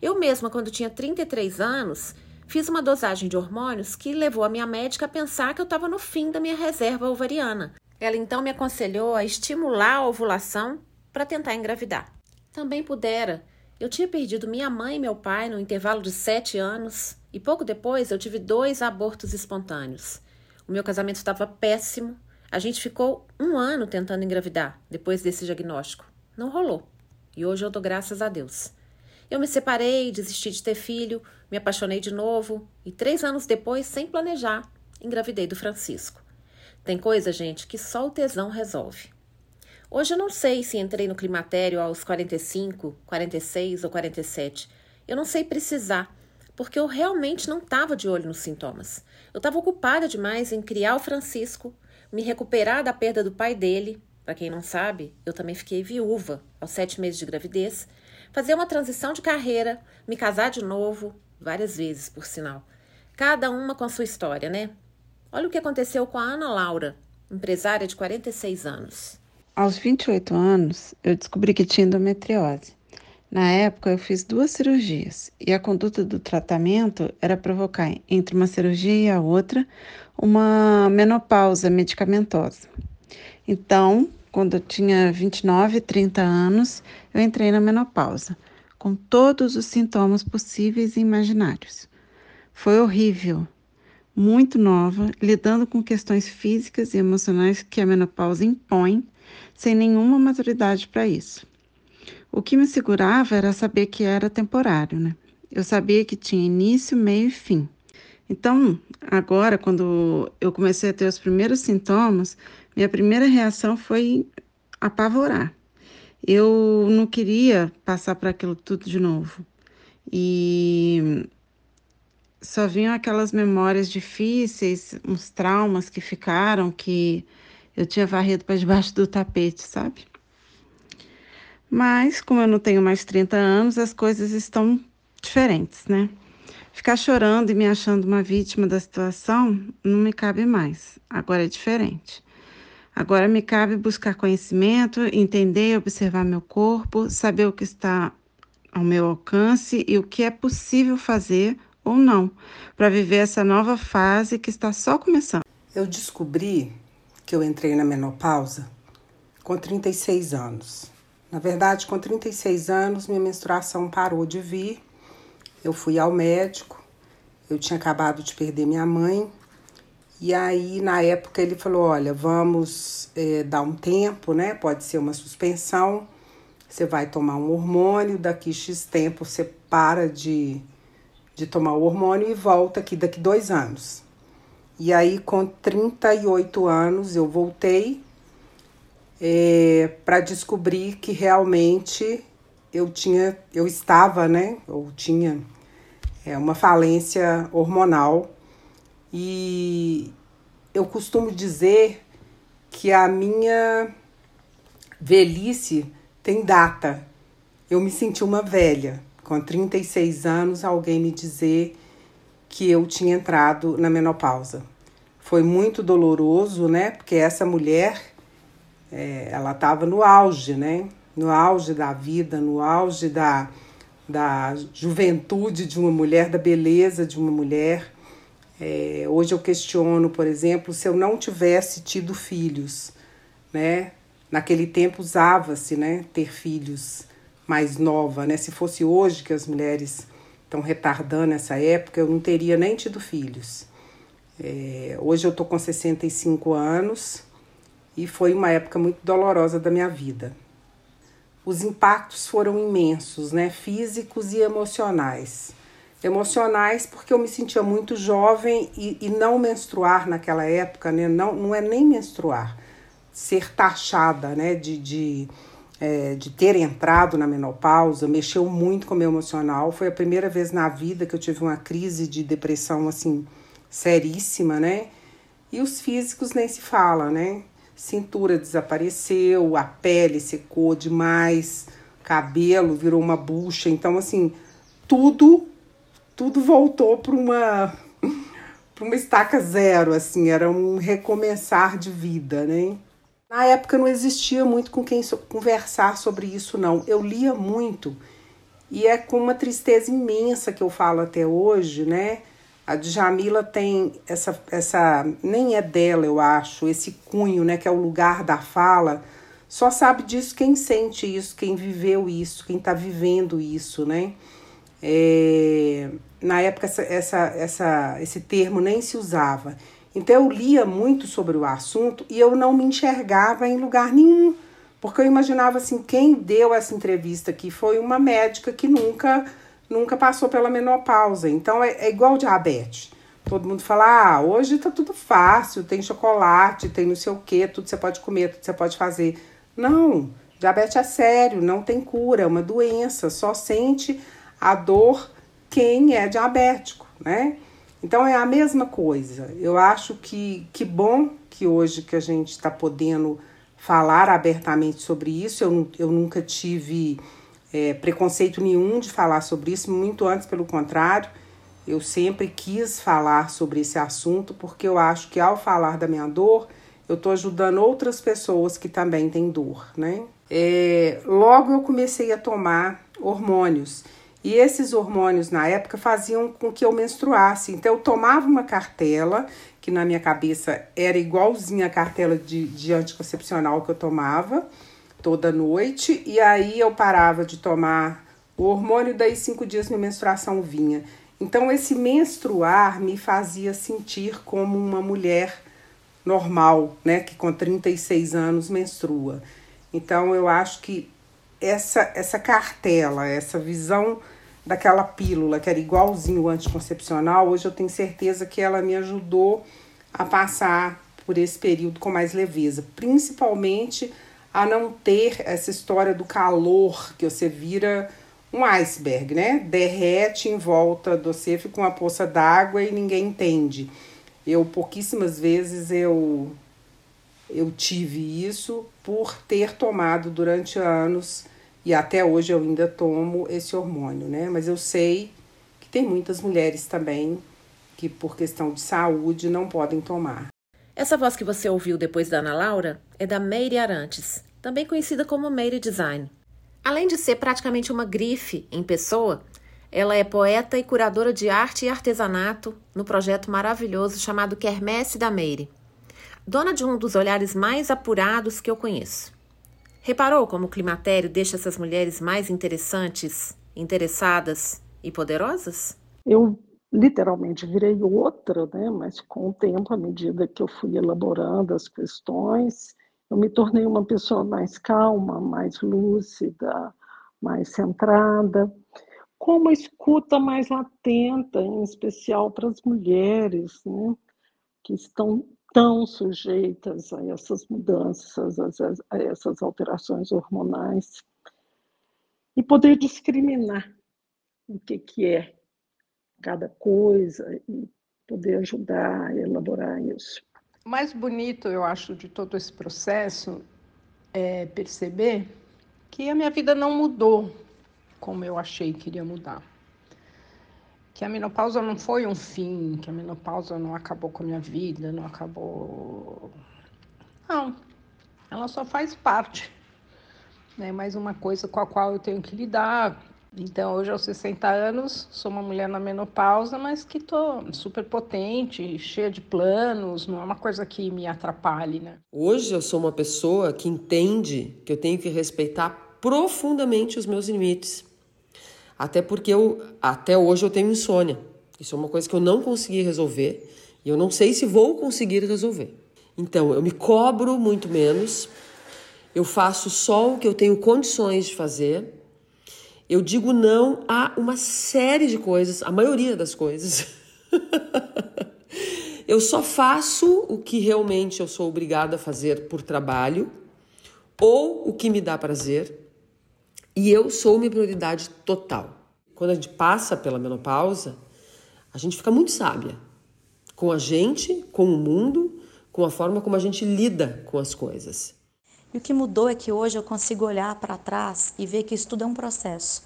Eu mesma, quando tinha 33 anos, Fiz uma dosagem de hormônios que levou a minha médica a pensar que eu estava no fim da minha reserva ovariana. Ela então me aconselhou a estimular a ovulação para tentar engravidar. Também pudera. Eu tinha perdido minha mãe e meu pai no intervalo de sete anos e pouco depois eu tive dois abortos espontâneos. O meu casamento estava péssimo. A gente ficou um ano tentando engravidar depois desse diagnóstico. Não rolou. E hoje eu dou graças a Deus. Eu me separei, desisti de ter filho, me apaixonei de novo e três anos depois, sem planejar, engravidei do Francisco. Tem coisa, gente, que só o tesão resolve. Hoje eu não sei se entrei no climatério aos 45, 46 ou 47. Eu não sei precisar, porque eu realmente não estava de olho nos sintomas. Eu estava ocupada demais em criar o Francisco, me recuperar da perda do pai dele. Para quem não sabe, eu também fiquei viúva aos sete meses de gravidez fazer uma transição de carreira, me casar de novo, várias vezes, por sinal. Cada uma com a sua história, né? Olha o que aconteceu com a Ana Laura, empresária de 46 anos. Aos 28 anos, eu descobri que tinha endometriose. Na época, eu fiz duas cirurgias e a conduta do tratamento era provocar, entre uma cirurgia e a outra, uma menopausa medicamentosa. Então, quando eu tinha 29, 30 anos, eu entrei na menopausa, com todos os sintomas possíveis e imaginários. Foi horrível, muito nova, lidando com questões físicas e emocionais que a menopausa impõe, sem nenhuma maturidade para isso. O que me segurava era saber que era temporário, né? Eu sabia que tinha início, meio e fim. Então, agora, quando eu comecei a ter os primeiros sintomas, minha primeira reação foi apavorar. Eu não queria passar por aquilo tudo de novo. E só vinham aquelas memórias difíceis, uns traumas que ficaram que eu tinha varrido para debaixo do tapete, sabe? Mas, como eu não tenho mais 30 anos, as coisas estão diferentes, né? Ficar chorando e me achando uma vítima da situação não me cabe mais. Agora é diferente. Agora me cabe buscar conhecimento, entender e observar meu corpo, saber o que está ao meu alcance e o que é possível fazer ou não para viver essa nova fase que está só começando. Eu descobri que eu entrei na menopausa com 36 anos. Na verdade, com 36 anos, minha menstruação parou de vir. Eu fui ao médico. Eu tinha acabado de perder minha mãe e aí, na época, ele falou: olha, vamos é, dar um tempo, né? Pode ser uma suspensão. Você vai tomar um hormônio, daqui X tempo você para de, de tomar o hormônio e volta aqui daqui dois anos. E aí, com 38 anos, eu voltei é, para descobrir que realmente eu tinha, eu estava, né, ou tinha é, uma falência hormonal e eu costumo dizer que a minha velhice tem data. Eu me senti uma velha, com 36 anos, alguém me dizer que eu tinha entrado na menopausa. Foi muito doloroso, né? Porque essa mulher, é, ela estava no auge, né? No auge da vida, no auge da, da juventude de uma mulher, da beleza de uma mulher. É, hoje eu questiono, por exemplo, se eu não tivesse tido filhos, né? Naquele tempo usava-se, né, ter filhos mais nova, né? Se fosse hoje que as mulheres estão retardando essa época, eu não teria nem tido filhos. É, hoje eu tô com 65 anos e foi uma época muito dolorosa da minha vida. Os impactos foram imensos, né? Físicos e emocionais emocionais, porque eu me sentia muito jovem e, e não menstruar naquela época, né? Não, não é nem menstruar, ser taxada, né? De, de, é, de ter entrado na menopausa, mexeu muito com o meu emocional. Foi a primeira vez na vida que eu tive uma crise de depressão, assim, seríssima, né? E os físicos nem se fala, né? Cintura desapareceu, a pele secou demais, cabelo virou uma bucha. Então, assim, tudo tudo voltou para uma para uma estaca zero, assim, era um recomeçar de vida, né? Na época não existia muito com quem conversar sobre isso, não. Eu lia muito e é com uma tristeza imensa que eu falo até hoje, né? A Djamila tem essa, essa, nem é dela, eu acho, esse cunho, né? Que é o lugar da fala. Só sabe disso quem sente isso, quem viveu isso, quem está vivendo isso, né? É, na época essa, essa, essa, esse termo nem se usava. Então eu lia muito sobre o assunto e eu não me enxergava em lugar nenhum, porque eu imaginava assim, quem deu essa entrevista aqui foi uma médica que nunca nunca passou pela menopausa. Então é, é igual diabetes. Todo mundo fala: "Ah, hoje tá tudo fácil, tem chocolate, tem não sei o quê, tudo você pode comer, tudo você pode fazer". Não, diabetes é sério, não tem cura, é uma doença, só sente a dor quem é diabético, né? Então é a mesma coisa. Eu acho que que bom que hoje que a gente está podendo falar abertamente sobre isso. Eu, eu nunca tive é, preconceito nenhum de falar sobre isso, muito antes, pelo contrário. Eu sempre quis falar sobre esse assunto porque eu acho que ao falar da minha dor, eu estou ajudando outras pessoas que também têm dor, né? É, logo eu comecei a tomar hormônios e esses hormônios na época faziam com que eu menstruasse. Então eu tomava uma cartela, que na minha cabeça era igualzinha a cartela de, de anticoncepcional que eu tomava toda noite, e aí eu parava de tomar o hormônio, daí cinco dias minha menstruação vinha. Então esse menstruar me fazia sentir como uma mulher normal, né, que com 36 anos menstrua. Então eu acho que essa essa cartela, essa visão daquela pílula que era igualzinho o anticoncepcional, hoje eu tenho certeza que ela me ajudou a passar por esse período com mais leveza, principalmente a não ter essa história do calor que você vira um iceberg, né? Derrete em volta do você, fica uma poça d'água e ninguém entende. Eu pouquíssimas vezes eu eu tive isso por ter tomado durante anos e até hoje eu ainda tomo esse hormônio, né? Mas eu sei que tem muitas mulheres também que, por questão de saúde, não podem tomar. Essa voz que você ouviu depois da Ana Laura é da Meire Arantes, também conhecida como Meire Design. Além de ser praticamente uma grife em pessoa, ela é poeta e curadora de arte e artesanato no projeto maravilhoso chamado Quermesse da Meire. Dona de um dos olhares mais apurados que eu conheço. Reparou como o climatério deixa essas mulheres mais interessantes, interessadas e poderosas? Eu literalmente virei outra, né? Mas com o tempo, à medida que eu fui elaborando as questões, eu me tornei uma pessoa mais calma, mais lúcida, mais centrada, com uma escuta mais latenta, em especial para as mulheres, né? Que estão estão sujeitas a essas mudanças, a essas alterações hormonais, e poder discriminar o que, que é cada coisa e poder ajudar a elaborar isso. O mais bonito, eu acho, de todo esse processo é perceber que a minha vida não mudou como eu achei que iria mudar. Que a menopausa não foi um fim, que a menopausa não acabou com a minha vida, não acabou. Não, ela só faz parte. É mais uma coisa com a qual eu tenho que lidar, então, hoje aos 60 anos, sou uma mulher na menopausa, mas que tô super potente, cheia de planos, não é uma coisa que me atrapalhe, né? Hoje eu sou uma pessoa que entende que eu tenho que respeitar profundamente os meus limites. Até porque eu, até hoje eu tenho insônia. Isso é uma coisa que eu não consegui resolver e eu não sei se vou conseguir resolver. Então, eu me cobro muito menos. Eu faço só o que eu tenho condições de fazer eu digo não a uma série de coisas, a maioria das coisas. eu só faço o que realmente eu sou obrigada a fazer por trabalho ou o que me dá prazer. E eu sou minha prioridade total. Quando a gente passa pela menopausa, a gente fica muito sábia com a gente, com o mundo, com a forma como a gente lida com as coisas. E o que mudou é que hoje eu consigo olhar para trás e ver que isso tudo é um processo.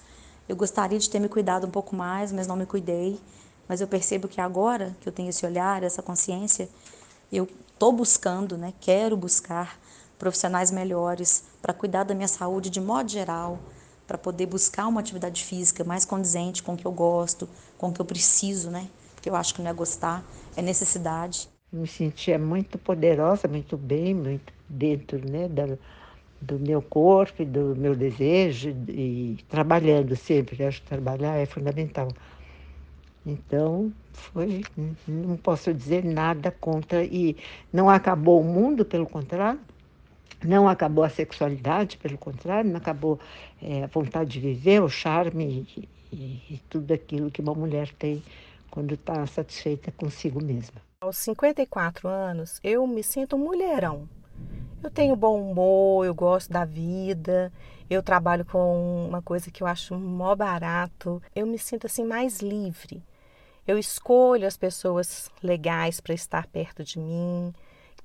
Eu gostaria de ter me cuidado um pouco mais, mas não me cuidei. Mas eu percebo que agora que eu tenho esse olhar, essa consciência, eu estou buscando, né? Quero buscar profissionais melhores para cuidar da minha saúde de modo geral, para poder buscar uma atividade física mais condizente com o que eu gosto, com o que eu preciso, né? Porque eu acho que não é gostar, é necessidade. Me sentia muito poderosa, muito bem, muito dentro né, da, do meu corpo do meu desejo e trabalhando sempre. acho que trabalhar é fundamental. Então, foi, não posso dizer nada contra e não acabou o mundo, pelo contrário, não acabou a sexualidade, pelo contrário, não acabou é, a vontade de viver, o charme e, e, e tudo aquilo que uma mulher tem quando está satisfeita consigo mesma. Aos 54 anos, eu me sinto mulherão. Eu tenho bom humor, eu gosto da vida, eu trabalho com uma coisa que eu acho mó barato, eu me sinto assim mais livre. Eu escolho as pessoas legais para estar perto de mim,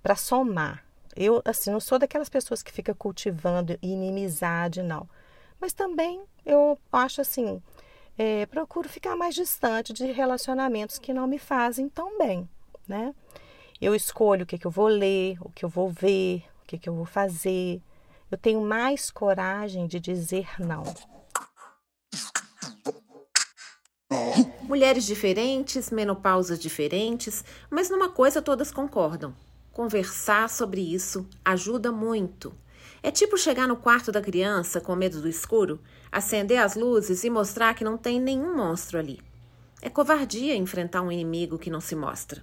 para somar. Eu assim não sou daquelas pessoas que fica cultivando inimizade, não. Mas também eu acho assim, é, procuro ficar mais distante de relacionamentos que não me fazem tão bem, né? Eu escolho o que, que eu vou ler, o que eu vou ver, o que, que eu vou fazer. Eu tenho mais coragem de dizer não. Mulheres diferentes, menopausas diferentes, mas numa coisa todas concordam. Conversar sobre isso ajuda muito. É tipo chegar no quarto da criança com medo do escuro, acender as luzes e mostrar que não tem nenhum monstro ali. É covardia enfrentar um inimigo que não se mostra.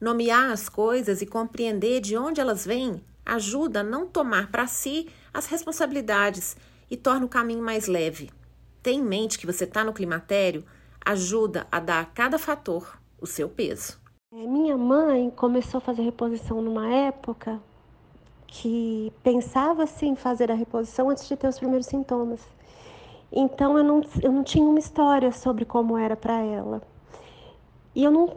Nomear as coisas e compreender de onde elas vêm ajuda a não tomar para si as responsabilidades e torna o caminho mais leve. Ter em mente que você está no climatério ajuda a dar a cada fator o seu peso. É, minha mãe começou a fazer reposição numa época que pensava assim fazer a reposição antes de ter os primeiros sintomas. Então eu não, eu não tinha uma história sobre como era para ela. E eu não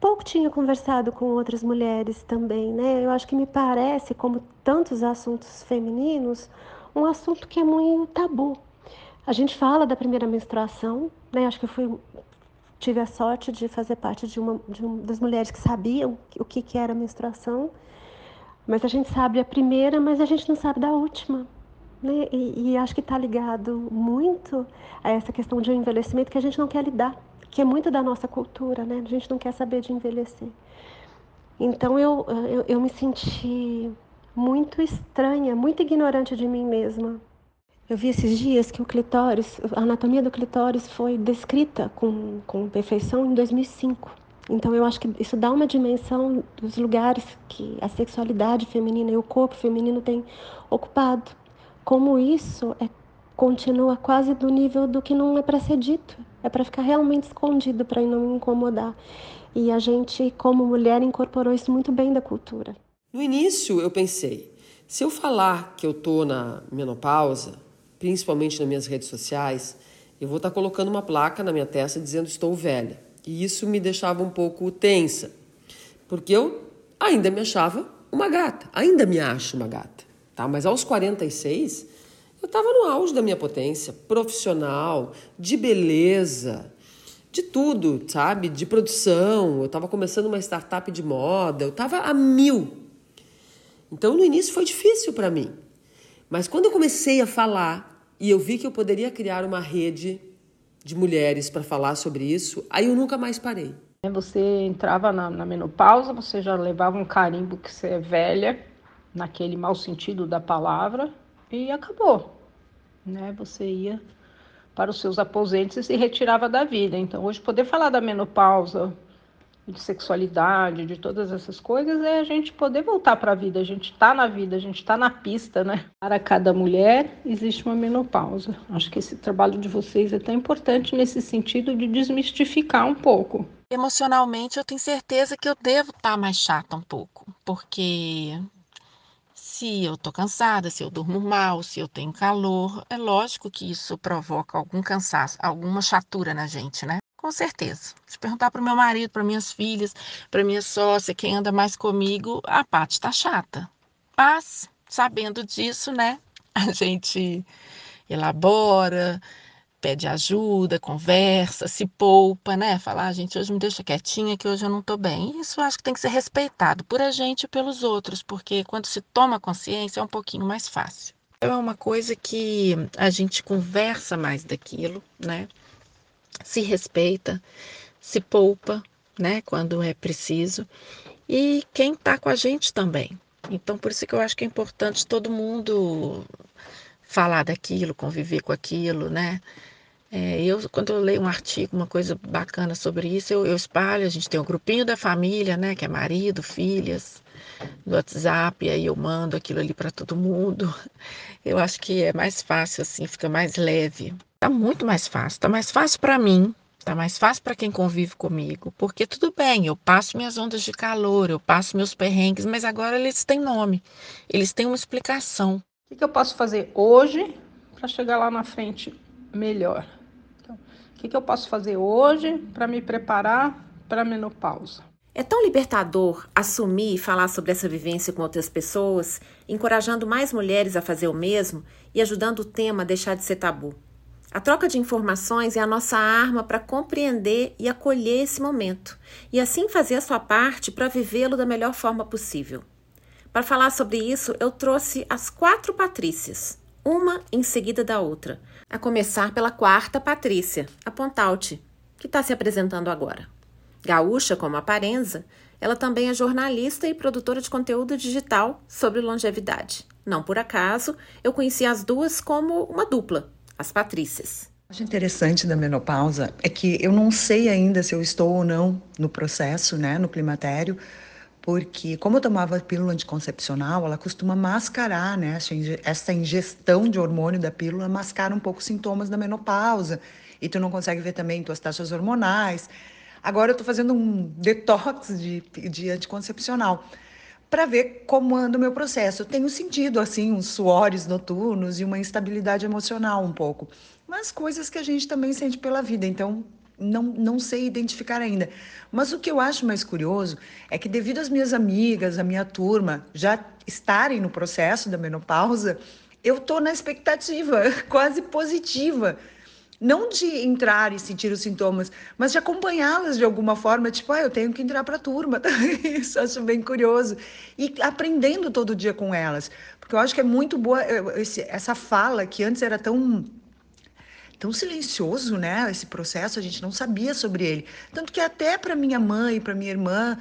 pouco tinha conversado com outras mulheres também, né? Eu acho que me parece, como tantos assuntos femininos, um assunto que é muito tabu. A gente fala da primeira menstruação, né? Acho que eu fui tive a sorte de fazer parte de uma, de das mulheres que sabiam o que, que era menstruação, mas a gente sabe a primeira, mas a gente não sabe da última. Né? E, e acho que está ligado muito a essa questão de um envelhecimento que a gente não quer lidar que é muito da nossa cultura, né? A gente não quer saber de envelhecer. Então eu, eu, eu me senti muito estranha, muito ignorante de mim mesma. Eu vi esses dias que o clitóris, a anatomia do clitóris foi descrita com, com perfeição em 2005. Então eu acho que isso dá uma dimensão dos lugares que a sexualidade feminina e o corpo feminino têm ocupado. Como isso é continua quase do nível do que não é para ser dito. É para ficar realmente escondido, para não incomodar. E a gente, como mulher, incorporou isso muito bem da cultura. No início, eu pensei: se eu falar que eu tô na menopausa, principalmente nas minhas redes sociais, eu vou estar colocando uma placa na minha testa dizendo estou velha. E isso me deixava um pouco tensa, porque eu ainda me achava uma gata, ainda me acho uma gata, tá? Mas aos 46, eu estava no auge da minha potência profissional, de beleza, de tudo, sabe? De produção. Eu estava começando uma startup de moda, eu estava a mil. Então no início foi difícil para mim. Mas quando eu comecei a falar e eu vi que eu poderia criar uma rede de mulheres para falar sobre isso, aí eu nunca mais parei. Você entrava na, na menopausa, você já levava um carimbo que você é velha, naquele mau sentido da palavra, e acabou. Né? Você ia para os seus aposentos e se retirava da vida. Então, hoje, poder falar da menopausa, de sexualidade, de todas essas coisas, é a gente poder voltar para a vida. A gente está na vida, a gente está na pista, né? Para cada mulher existe uma menopausa. Acho que esse trabalho de vocês é tão importante nesse sentido de desmistificar um pouco. Emocionalmente, eu tenho certeza que eu devo estar tá mais chata um pouco, porque se eu tô cansada, se eu durmo mal, se eu tenho calor, é lógico que isso provoca algum cansaço, alguma chatura na gente, né? Com certeza. Se perguntar para o meu marido, para minhas filhas, para minha sócia, quem anda mais comigo, a parte está chata. Mas, sabendo disso, né, a gente elabora, pede ajuda, conversa, se poupa, né? Falar, ah, gente, hoje me deixa quietinha que hoje eu não estou bem. Isso eu acho que tem que ser respeitado por a gente e pelos outros, porque quando se toma consciência é um pouquinho mais fácil. Então, é uma coisa que a gente conversa mais daquilo, né? Se respeita, se poupa, né? Quando é preciso. E quem está com a gente também. Então, por isso que eu acho que é importante todo mundo falar daquilo, conviver com aquilo, né? É, eu, quando eu leio um artigo, uma coisa bacana sobre isso, eu, eu espalho. A gente tem um grupinho da família, né? Que é marido, filhas, no WhatsApp, e aí eu mando aquilo ali para todo mundo. Eu acho que é mais fácil, assim, fica mais leve. Tá muito mais fácil. Tá mais fácil para mim, Tá mais fácil para quem convive comigo, porque tudo bem, eu passo minhas ondas de calor, eu passo meus perrengues, mas agora eles têm nome, eles têm uma explicação. O que eu posso fazer hoje para chegar lá na frente melhor? que, que eu posso fazer hoje para me preparar para a menopausa? É tão libertador assumir e falar sobre essa vivência com outras pessoas, encorajando mais mulheres a fazer o mesmo e ajudando o tema a deixar de ser tabu. A troca de informações é a nossa arma para compreender e acolher esse momento, e assim fazer a sua parte para vivê-lo da melhor forma possível. Para falar sobre isso, eu trouxe as quatro Patrícias, uma em seguida da outra, a começar pela quarta Patrícia, a Pontalte, que está se apresentando agora. Gaúcha como a Parenza, ela também é jornalista e produtora de conteúdo digital sobre longevidade. Não por acaso, eu conheci as duas como uma dupla, as Patrícias. O que interessante da menopausa é que eu não sei ainda se eu estou ou não no processo, né, no climatério, porque como eu tomava pílula anticoncepcional, ela costuma mascarar, né? Essa ingestão de hormônio da pílula mascara um pouco os sintomas da menopausa. E tu não consegue ver também tuas taxas hormonais. Agora eu estou fazendo um detox de, de anticoncepcional para ver como anda o meu processo. Eu tenho sentido, assim, uns suores noturnos e uma instabilidade emocional um pouco. Mas coisas que a gente também sente pela vida. Então, não, não sei identificar ainda. Mas o que eu acho mais curioso é que, devido às minhas amigas, a minha turma, já estarem no processo da menopausa, eu estou na expectativa quase positiva. Não de entrar e sentir os sintomas, mas de acompanhá-las de alguma forma, tipo, ah, eu tenho que entrar para a turma. Isso acho bem curioso. E aprendendo todo dia com elas. Porque eu acho que é muito boa esse, essa fala que antes era tão tão silencioso, né? Esse processo, a gente não sabia sobre ele. Tanto que até para minha mãe, para minha irmã,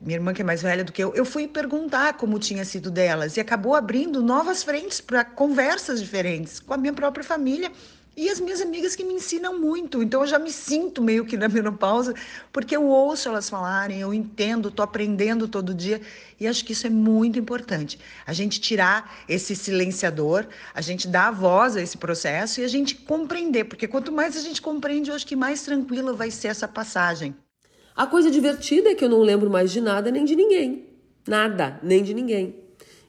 minha irmã que é mais velha do que eu, eu fui perguntar como tinha sido delas e acabou abrindo novas frentes para conversas diferentes com a minha própria família e as minhas amigas que me ensinam muito. Então eu já me sinto meio que na menopausa, porque eu ouço elas falarem, eu entendo, estou aprendendo todo dia. E acho que isso é muito importante. A gente tirar esse silenciador, a gente dar voz a esse processo e a gente compreender, porque quanto mais a gente compreende, eu acho que mais tranquila vai ser essa passagem. A coisa divertida é que eu não lembro mais de nada nem de ninguém. Nada, nem de ninguém.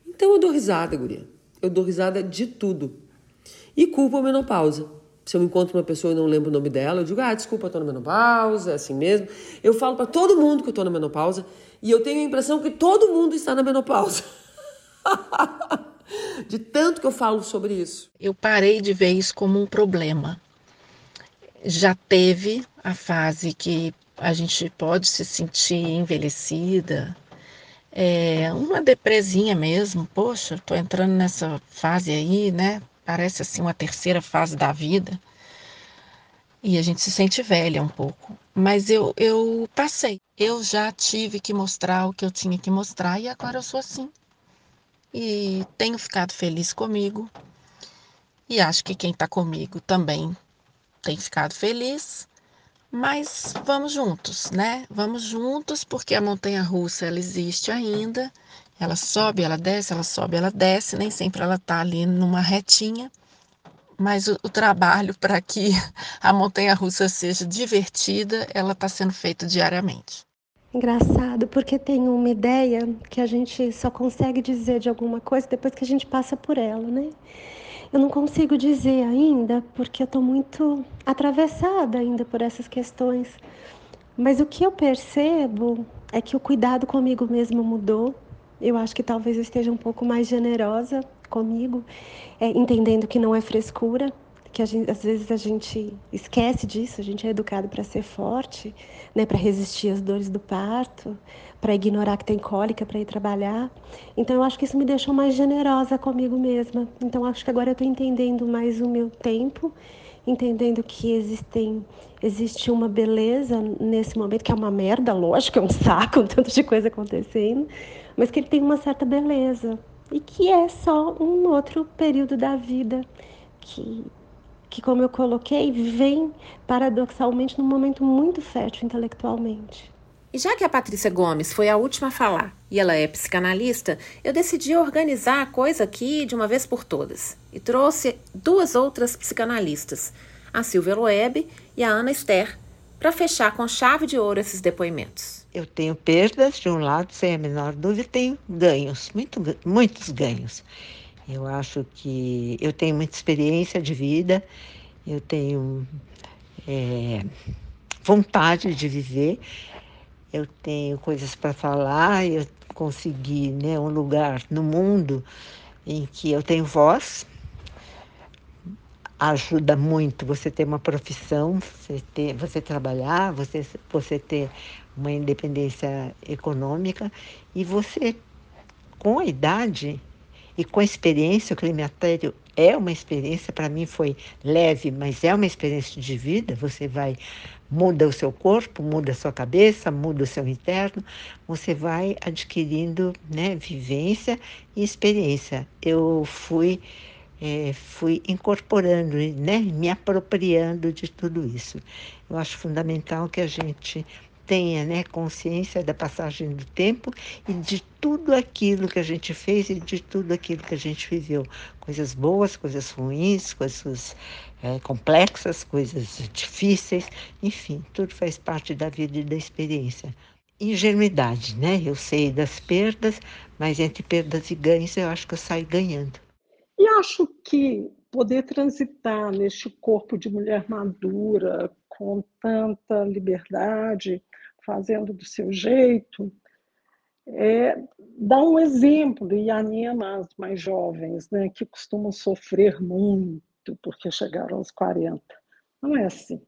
Então eu dou risada, guria. Eu dou risada de tudo. E culpo a menopausa. Se eu encontro uma pessoa e não lembro o nome dela, eu digo, ah, desculpa, eu tô na menopausa, é assim mesmo. Eu falo para todo mundo que eu tô na menopausa e eu tenho a impressão que todo mundo está na menopausa. de tanto que eu falo sobre isso. Eu parei de ver isso como um problema. Já teve a fase que a gente pode se sentir envelhecida, é, uma depresinha mesmo, poxa, tô entrando nessa fase aí, né? Parece assim uma terceira fase da vida. E a gente se sente velha um pouco. Mas eu, eu passei. Eu já tive que mostrar o que eu tinha que mostrar e agora eu sou assim. E tenho ficado feliz comigo. E acho que quem está comigo também tem ficado feliz. Mas vamos juntos, né? Vamos juntos porque a montanha russa ela existe ainda. Ela sobe, ela desce, ela sobe, ela desce, nem sempre ela está ali numa retinha. Mas o, o trabalho para que a montanha russa seja divertida, ela está sendo feito diariamente. Engraçado, porque tem uma ideia que a gente só consegue dizer de alguma coisa depois que a gente passa por ela, né? Eu não consigo dizer ainda, porque eu estou muito atravessada ainda por essas questões. Mas o que eu percebo é que o cuidado comigo mesmo mudou. Eu acho que talvez eu esteja um pouco mais generosa comigo, é, entendendo que não é frescura, que gente, às vezes a gente esquece disso, a gente é educado para ser forte, né, para resistir às dores do parto, para ignorar que tem cólica para ir trabalhar. Então eu acho que isso me deixou mais generosa comigo mesma. Então acho que agora eu estou entendendo mais o meu tempo, entendendo que existem existe uma beleza nesse momento que é uma merda, lógico, é um saco, um tanto de coisa acontecendo, mas que ele tem uma certa beleza e que é só um outro período da vida que que, como eu coloquei, vem paradoxalmente num momento muito fértil intelectualmente. E já que a Patrícia Gomes foi a última a falar e ela é psicanalista, eu decidi organizar a coisa aqui de uma vez por todas e trouxe duas outras psicanalistas, a Silvia Loeb e a Ana Esther, para fechar com chave de ouro esses depoimentos. Eu tenho perdas de um lado, sem a menor dúvida, tenho ganhos, muito, muitos ganhos. Eu acho que eu tenho muita experiência de vida, eu tenho é, vontade de viver, eu tenho coisas para falar, eu consegui né, um lugar no mundo em que eu tenho voz. Ajuda muito você ter uma profissão, você, ter, você trabalhar, você, você ter uma independência econômica e você, com a idade, e com a experiência, o climatério é uma experiência, para mim foi leve, mas é uma experiência de vida. Você vai, muda o seu corpo, muda a sua cabeça, muda o seu interno, você vai adquirindo né, vivência e experiência. Eu fui. É, fui incorporando, né, me apropriando de tudo isso. Eu acho fundamental que a gente tenha né, consciência da passagem do tempo e de tudo aquilo que a gente fez e de tudo aquilo que a gente viveu. Coisas boas, coisas ruins, coisas é, complexas, coisas difíceis, enfim, tudo faz parte da vida e da experiência. Ingenuidade, né? Eu sei das perdas, mas entre perdas e ganhos eu acho que eu saio ganhando. E acho que poder transitar neste corpo de mulher madura, com tanta liberdade, fazendo do seu jeito, é, dá um exemplo e anima as mais jovens, né, que costumam sofrer muito porque chegaram aos 40. Não é assim.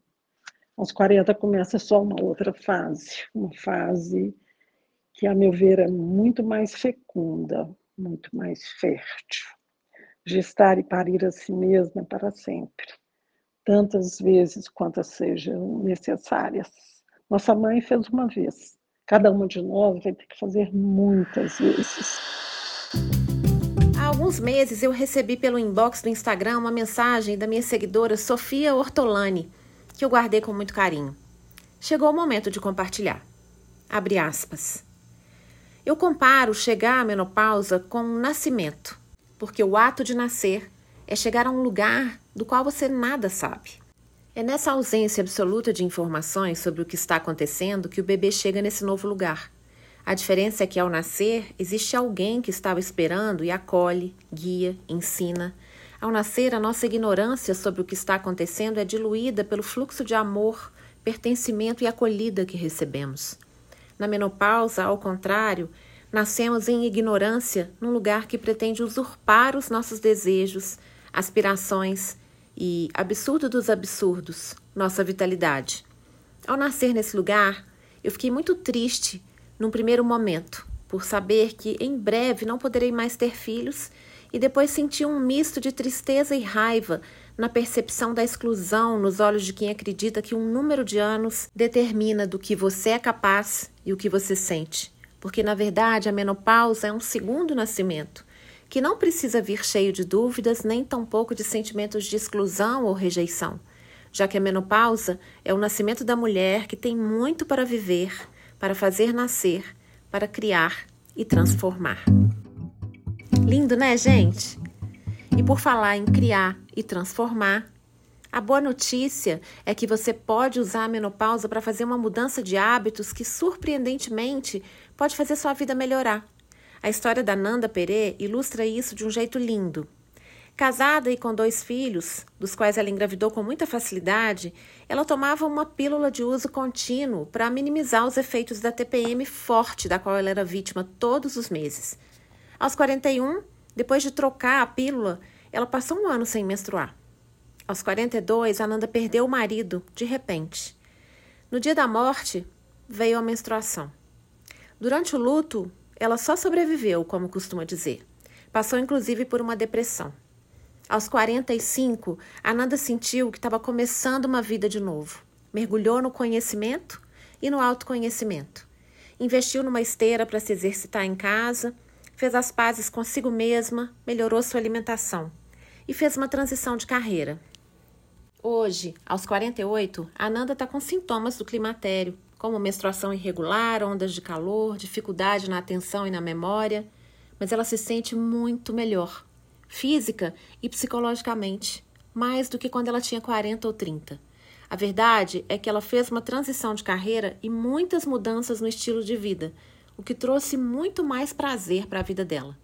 Aos 40 começa só uma outra fase, uma fase que, a meu ver, é muito mais fecunda, muito mais fértil. Gestar e parir a si mesma para sempre, tantas vezes quantas sejam necessárias. Nossa mãe fez uma vez. Cada uma de nós vai ter que fazer muitas vezes. Há alguns meses eu recebi pelo inbox do Instagram uma mensagem da minha seguidora Sofia Ortolani, que eu guardei com muito carinho. Chegou o momento de compartilhar. Abre aspas. Eu comparo chegar à menopausa com um nascimento, porque o ato de nascer é chegar a um lugar do qual você nada sabe. É nessa ausência absoluta de informações sobre o que está acontecendo que o bebê chega nesse novo lugar. A diferença é que ao nascer existe alguém que estava esperando e acolhe, guia, ensina. Ao nascer, a nossa ignorância sobre o que está acontecendo é diluída pelo fluxo de amor, pertencimento e acolhida que recebemos. Na menopausa, ao contrário, nascemos em ignorância num lugar que pretende usurpar os nossos desejos, aspirações e, absurdo dos absurdos, nossa vitalidade. Ao nascer nesse lugar, eu fiquei muito triste num primeiro momento, por saber que em breve não poderei mais ter filhos, e depois senti um misto de tristeza e raiva na percepção da exclusão nos olhos de quem acredita que um número de anos determina do que você é capaz e o que você sente. Porque, na verdade, a menopausa é um segundo nascimento, que não precisa vir cheio de dúvidas nem tampouco de sentimentos de exclusão ou rejeição, já que a menopausa é o nascimento da mulher que tem muito para viver para fazer nascer, para criar e transformar. Lindo, né, gente? E por falar em criar e transformar, a boa notícia é que você pode usar a menopausa para fazer uma mudança de hábitos que, surpreendentemente, pode fazer sua vida melhorar. A história da Nanda Perê ilustra isso de um jeito lindo. Casada e com dois filhos, dos quais ela engravidou com muita facilidade, ela tomava uma pílula de uso contínuo para minimizar os efeitos da TPM forte da qual ela era vítima todos os meses. Aos 41, depois de trocar a pílula, ela passou um ano sem menstruar. Aos 42, Ananda perdeu o marido, de repente. No dia da morte, veio a menstruação. Durante o luto, ela só sobreviveu, como costuma dizer. Passou inclusive por uma depressão. Aos 45, Ananda sentiu que estava começando uma vida de novo. Mergulhou no conhecimento e no autoconhecimento. Investiu numa esteira para se exercitar em casa, fez as pazes consigo mesma, melhorou sua alimentação e fez uma transição de carreira. Hoje, aos 48, Ananda está com sintomas do climatério, como menstruação irregular, ondas de calor, dificuldade na atenção e na memória, mas ela se sente muito melhor física e psicologicamente, mais do que quando ela tinha 40 ou 30. A verdade é que ela fez uma transição de carreira e muitas mudanças no estilo de vida, o que trouxe muito mais prazer para a vida dela.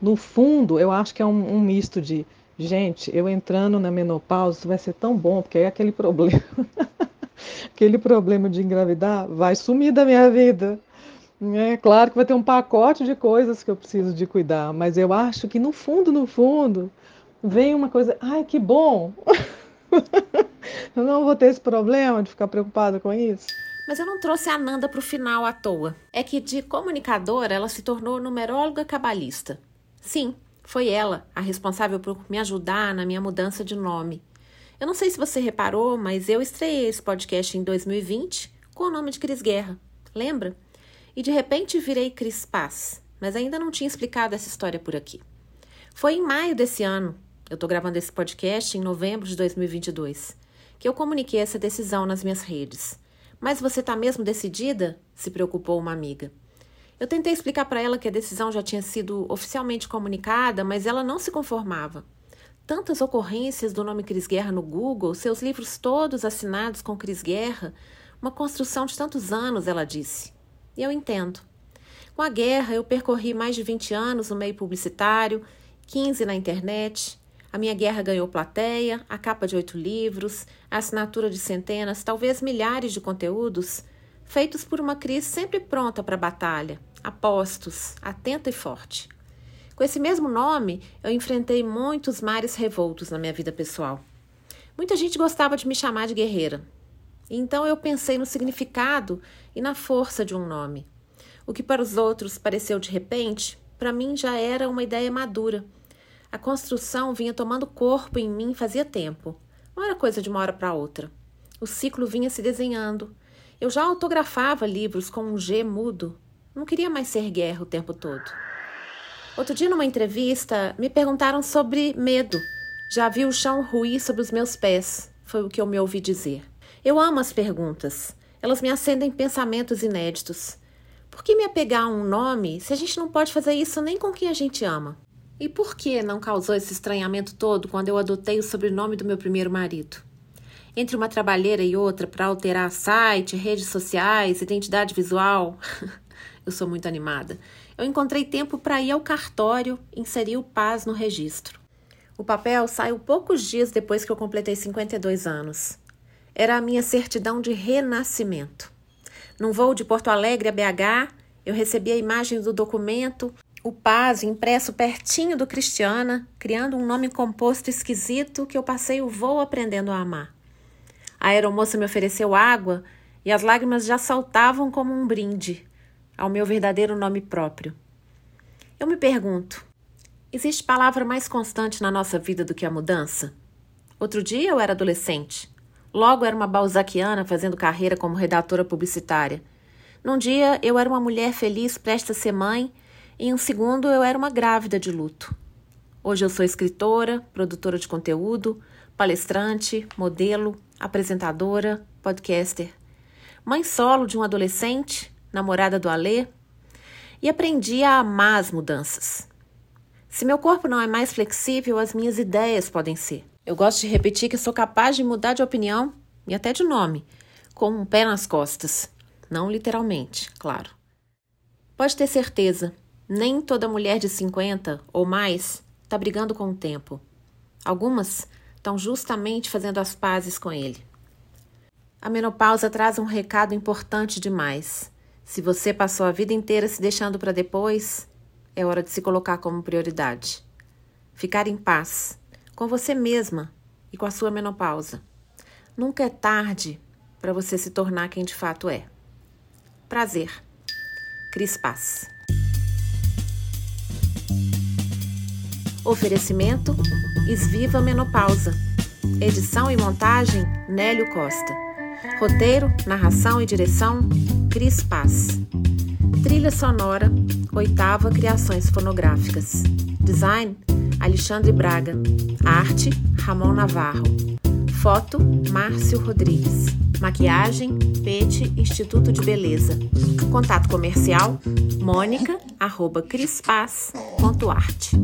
No fundo, eu acho que é um, um misto de, gente, eu entrando na menopausa vai ser tão bom, porque é aquele problema, aquele problema de engravidar vai sumir da minha vida. É claro que vai ter um pacote de coisas que eu preciso de cuidar, mas eu acho que no fundo, no fundo, vem uma coisa, ai que bom! eu não vou ter esse problema de ficar preocupada com isso. Mas eu não trouxe a Nanda para o final à toa. É que de comunicadora ela se tornou numeróloga cabalista. Sim, foi ela a responsável por me ajudar na minha mudança de nome. Eu não sei se você reparou, mas eu estreiei esse podcast em 2020 com o nome de Cris Guerra. Lembra? e de repente virei Cris Paz, mas ainda não tinha explicado essa história por aqui. Foi em maio desse ano, eu estou gravando esse podcast em novembro de 2022, que eu comuniquei essa decisão nas minhas redes. Mas você está mesmo decidida? se preocupou uma amiga. Eu tentei explicar para ela que a decisão já tinha sido oficialmente comunicada, mas ela não se conformava. Tantas ocorrências do nome Cris Guerra no Google, seus livros todos assinados com Cris Guerra, uma construção de tantos anos, ela disse. E eu entendo. Com a guerra, eu percorri mais de 20 anos no meio publicitário, 15 na internet. A minha guerra ganhou plateia, a capa de oito livros, a assinatura de centenas, talvez milhares de conteúdos, feitos por uma Cris sempre pronta para a batalha, apostos, atenta e forte. Com esse mesmo nome, eu enfrentei muitos mares revoltos na minha vida pessoal. Muita gente gostava de me chamar de guerreira, então eu pensei no significado e na força de um nome. O que para os outros pareceu de repente, para mim já era uma ideia madura. A construção vinha tomando corpo em mim fazia tempo. Não era coisa de uma hora para outra. O ciclo vinha se desenhando. Eu já autografava livros com um G mudo. Não queria mais ser guerra o tempo todo. Outro dia, numa entrevista, me perguntaram sobre medo. Já vi o chão ruir sobre os meus pés, foi o que eu me ouvi dizer. Eu amo as perguntas. Elas me acendem pensamentos inéditos. Por que me apegar a um nome se a gente não pode fazer isso nem com quem a gente ama? E por que não causou esse estranhamento todo quando eu adotei o sobrenome do meu primeiro marido? Entre uma trabalheira e outra para alterar site, redes sociais, identidade visual, eu sou muito animada. Eu encontrei tempo para ir ao cartório inserir o PAS no registro. O papel saiu poucos dias depois que eu completei 52 anos. Era a minha certidão de renascimento. Num voo de Porto Alegre a BH, eu recebi a imagem do documento, o Paz impresso pertinho do Cristiana, criando um nome composto esquisito que eu passei o voo aprendendo a amar. A aeromoça me ofereceu água e as lágrimas já saltavam como um brinde ao meu verdadeiro nome próprio. Eu me pergunto: existe palavra mais constante na nossa vida do que a mudança? Outro dia eu era adolescente. Logo era uma balzaquiana fazendo carreira como redatora publicitária. Num dia eu era uma mulher feliz prestes a ser mãe, e em um segundo eu era uma grávida de luto. Hoje eu sou escritora, produtora de conteúdo, palestrante, modelo, apresentadora, podcaster, mãe solo de um adolescente, namorada do Alê, e aprendi a amar as mudanças. Se meu corpo não é mais flexível, as minhas ideias podem ser. Eu gosto de repetir que sou capaz de mudar de opinião e até de nome, com um pé nas costas. Não literalmente, claro. Pode ter certeza, nem toda mulher de 50 ou mais está brigando com o tempo. Algumas estão justamente fazendo as pazes com ele. A menopausa traz um recado importante demais. Se você passou a vida inteira se deixando para depois, é hora de se colocar como prioridade. Ficar em paz com você mesma e com a sua menopausa. Nunca é tarde para você se tornar quem de fato é. Prazer. Cris Paz. Oferecimento Esviva Menopausa. Edição e montagem Nélio Costa. Roteiro, narração e direção Cris Paz. Trilha sonora Oitava Criações Fonográficas. Design Alexandre Braga. Arte, Ramon Navarro. Foto, Márcio Rodrigues. Maquiagem, Pete Instituto de Beleza. Contato comercial, mônica, arroba crispaz.arte.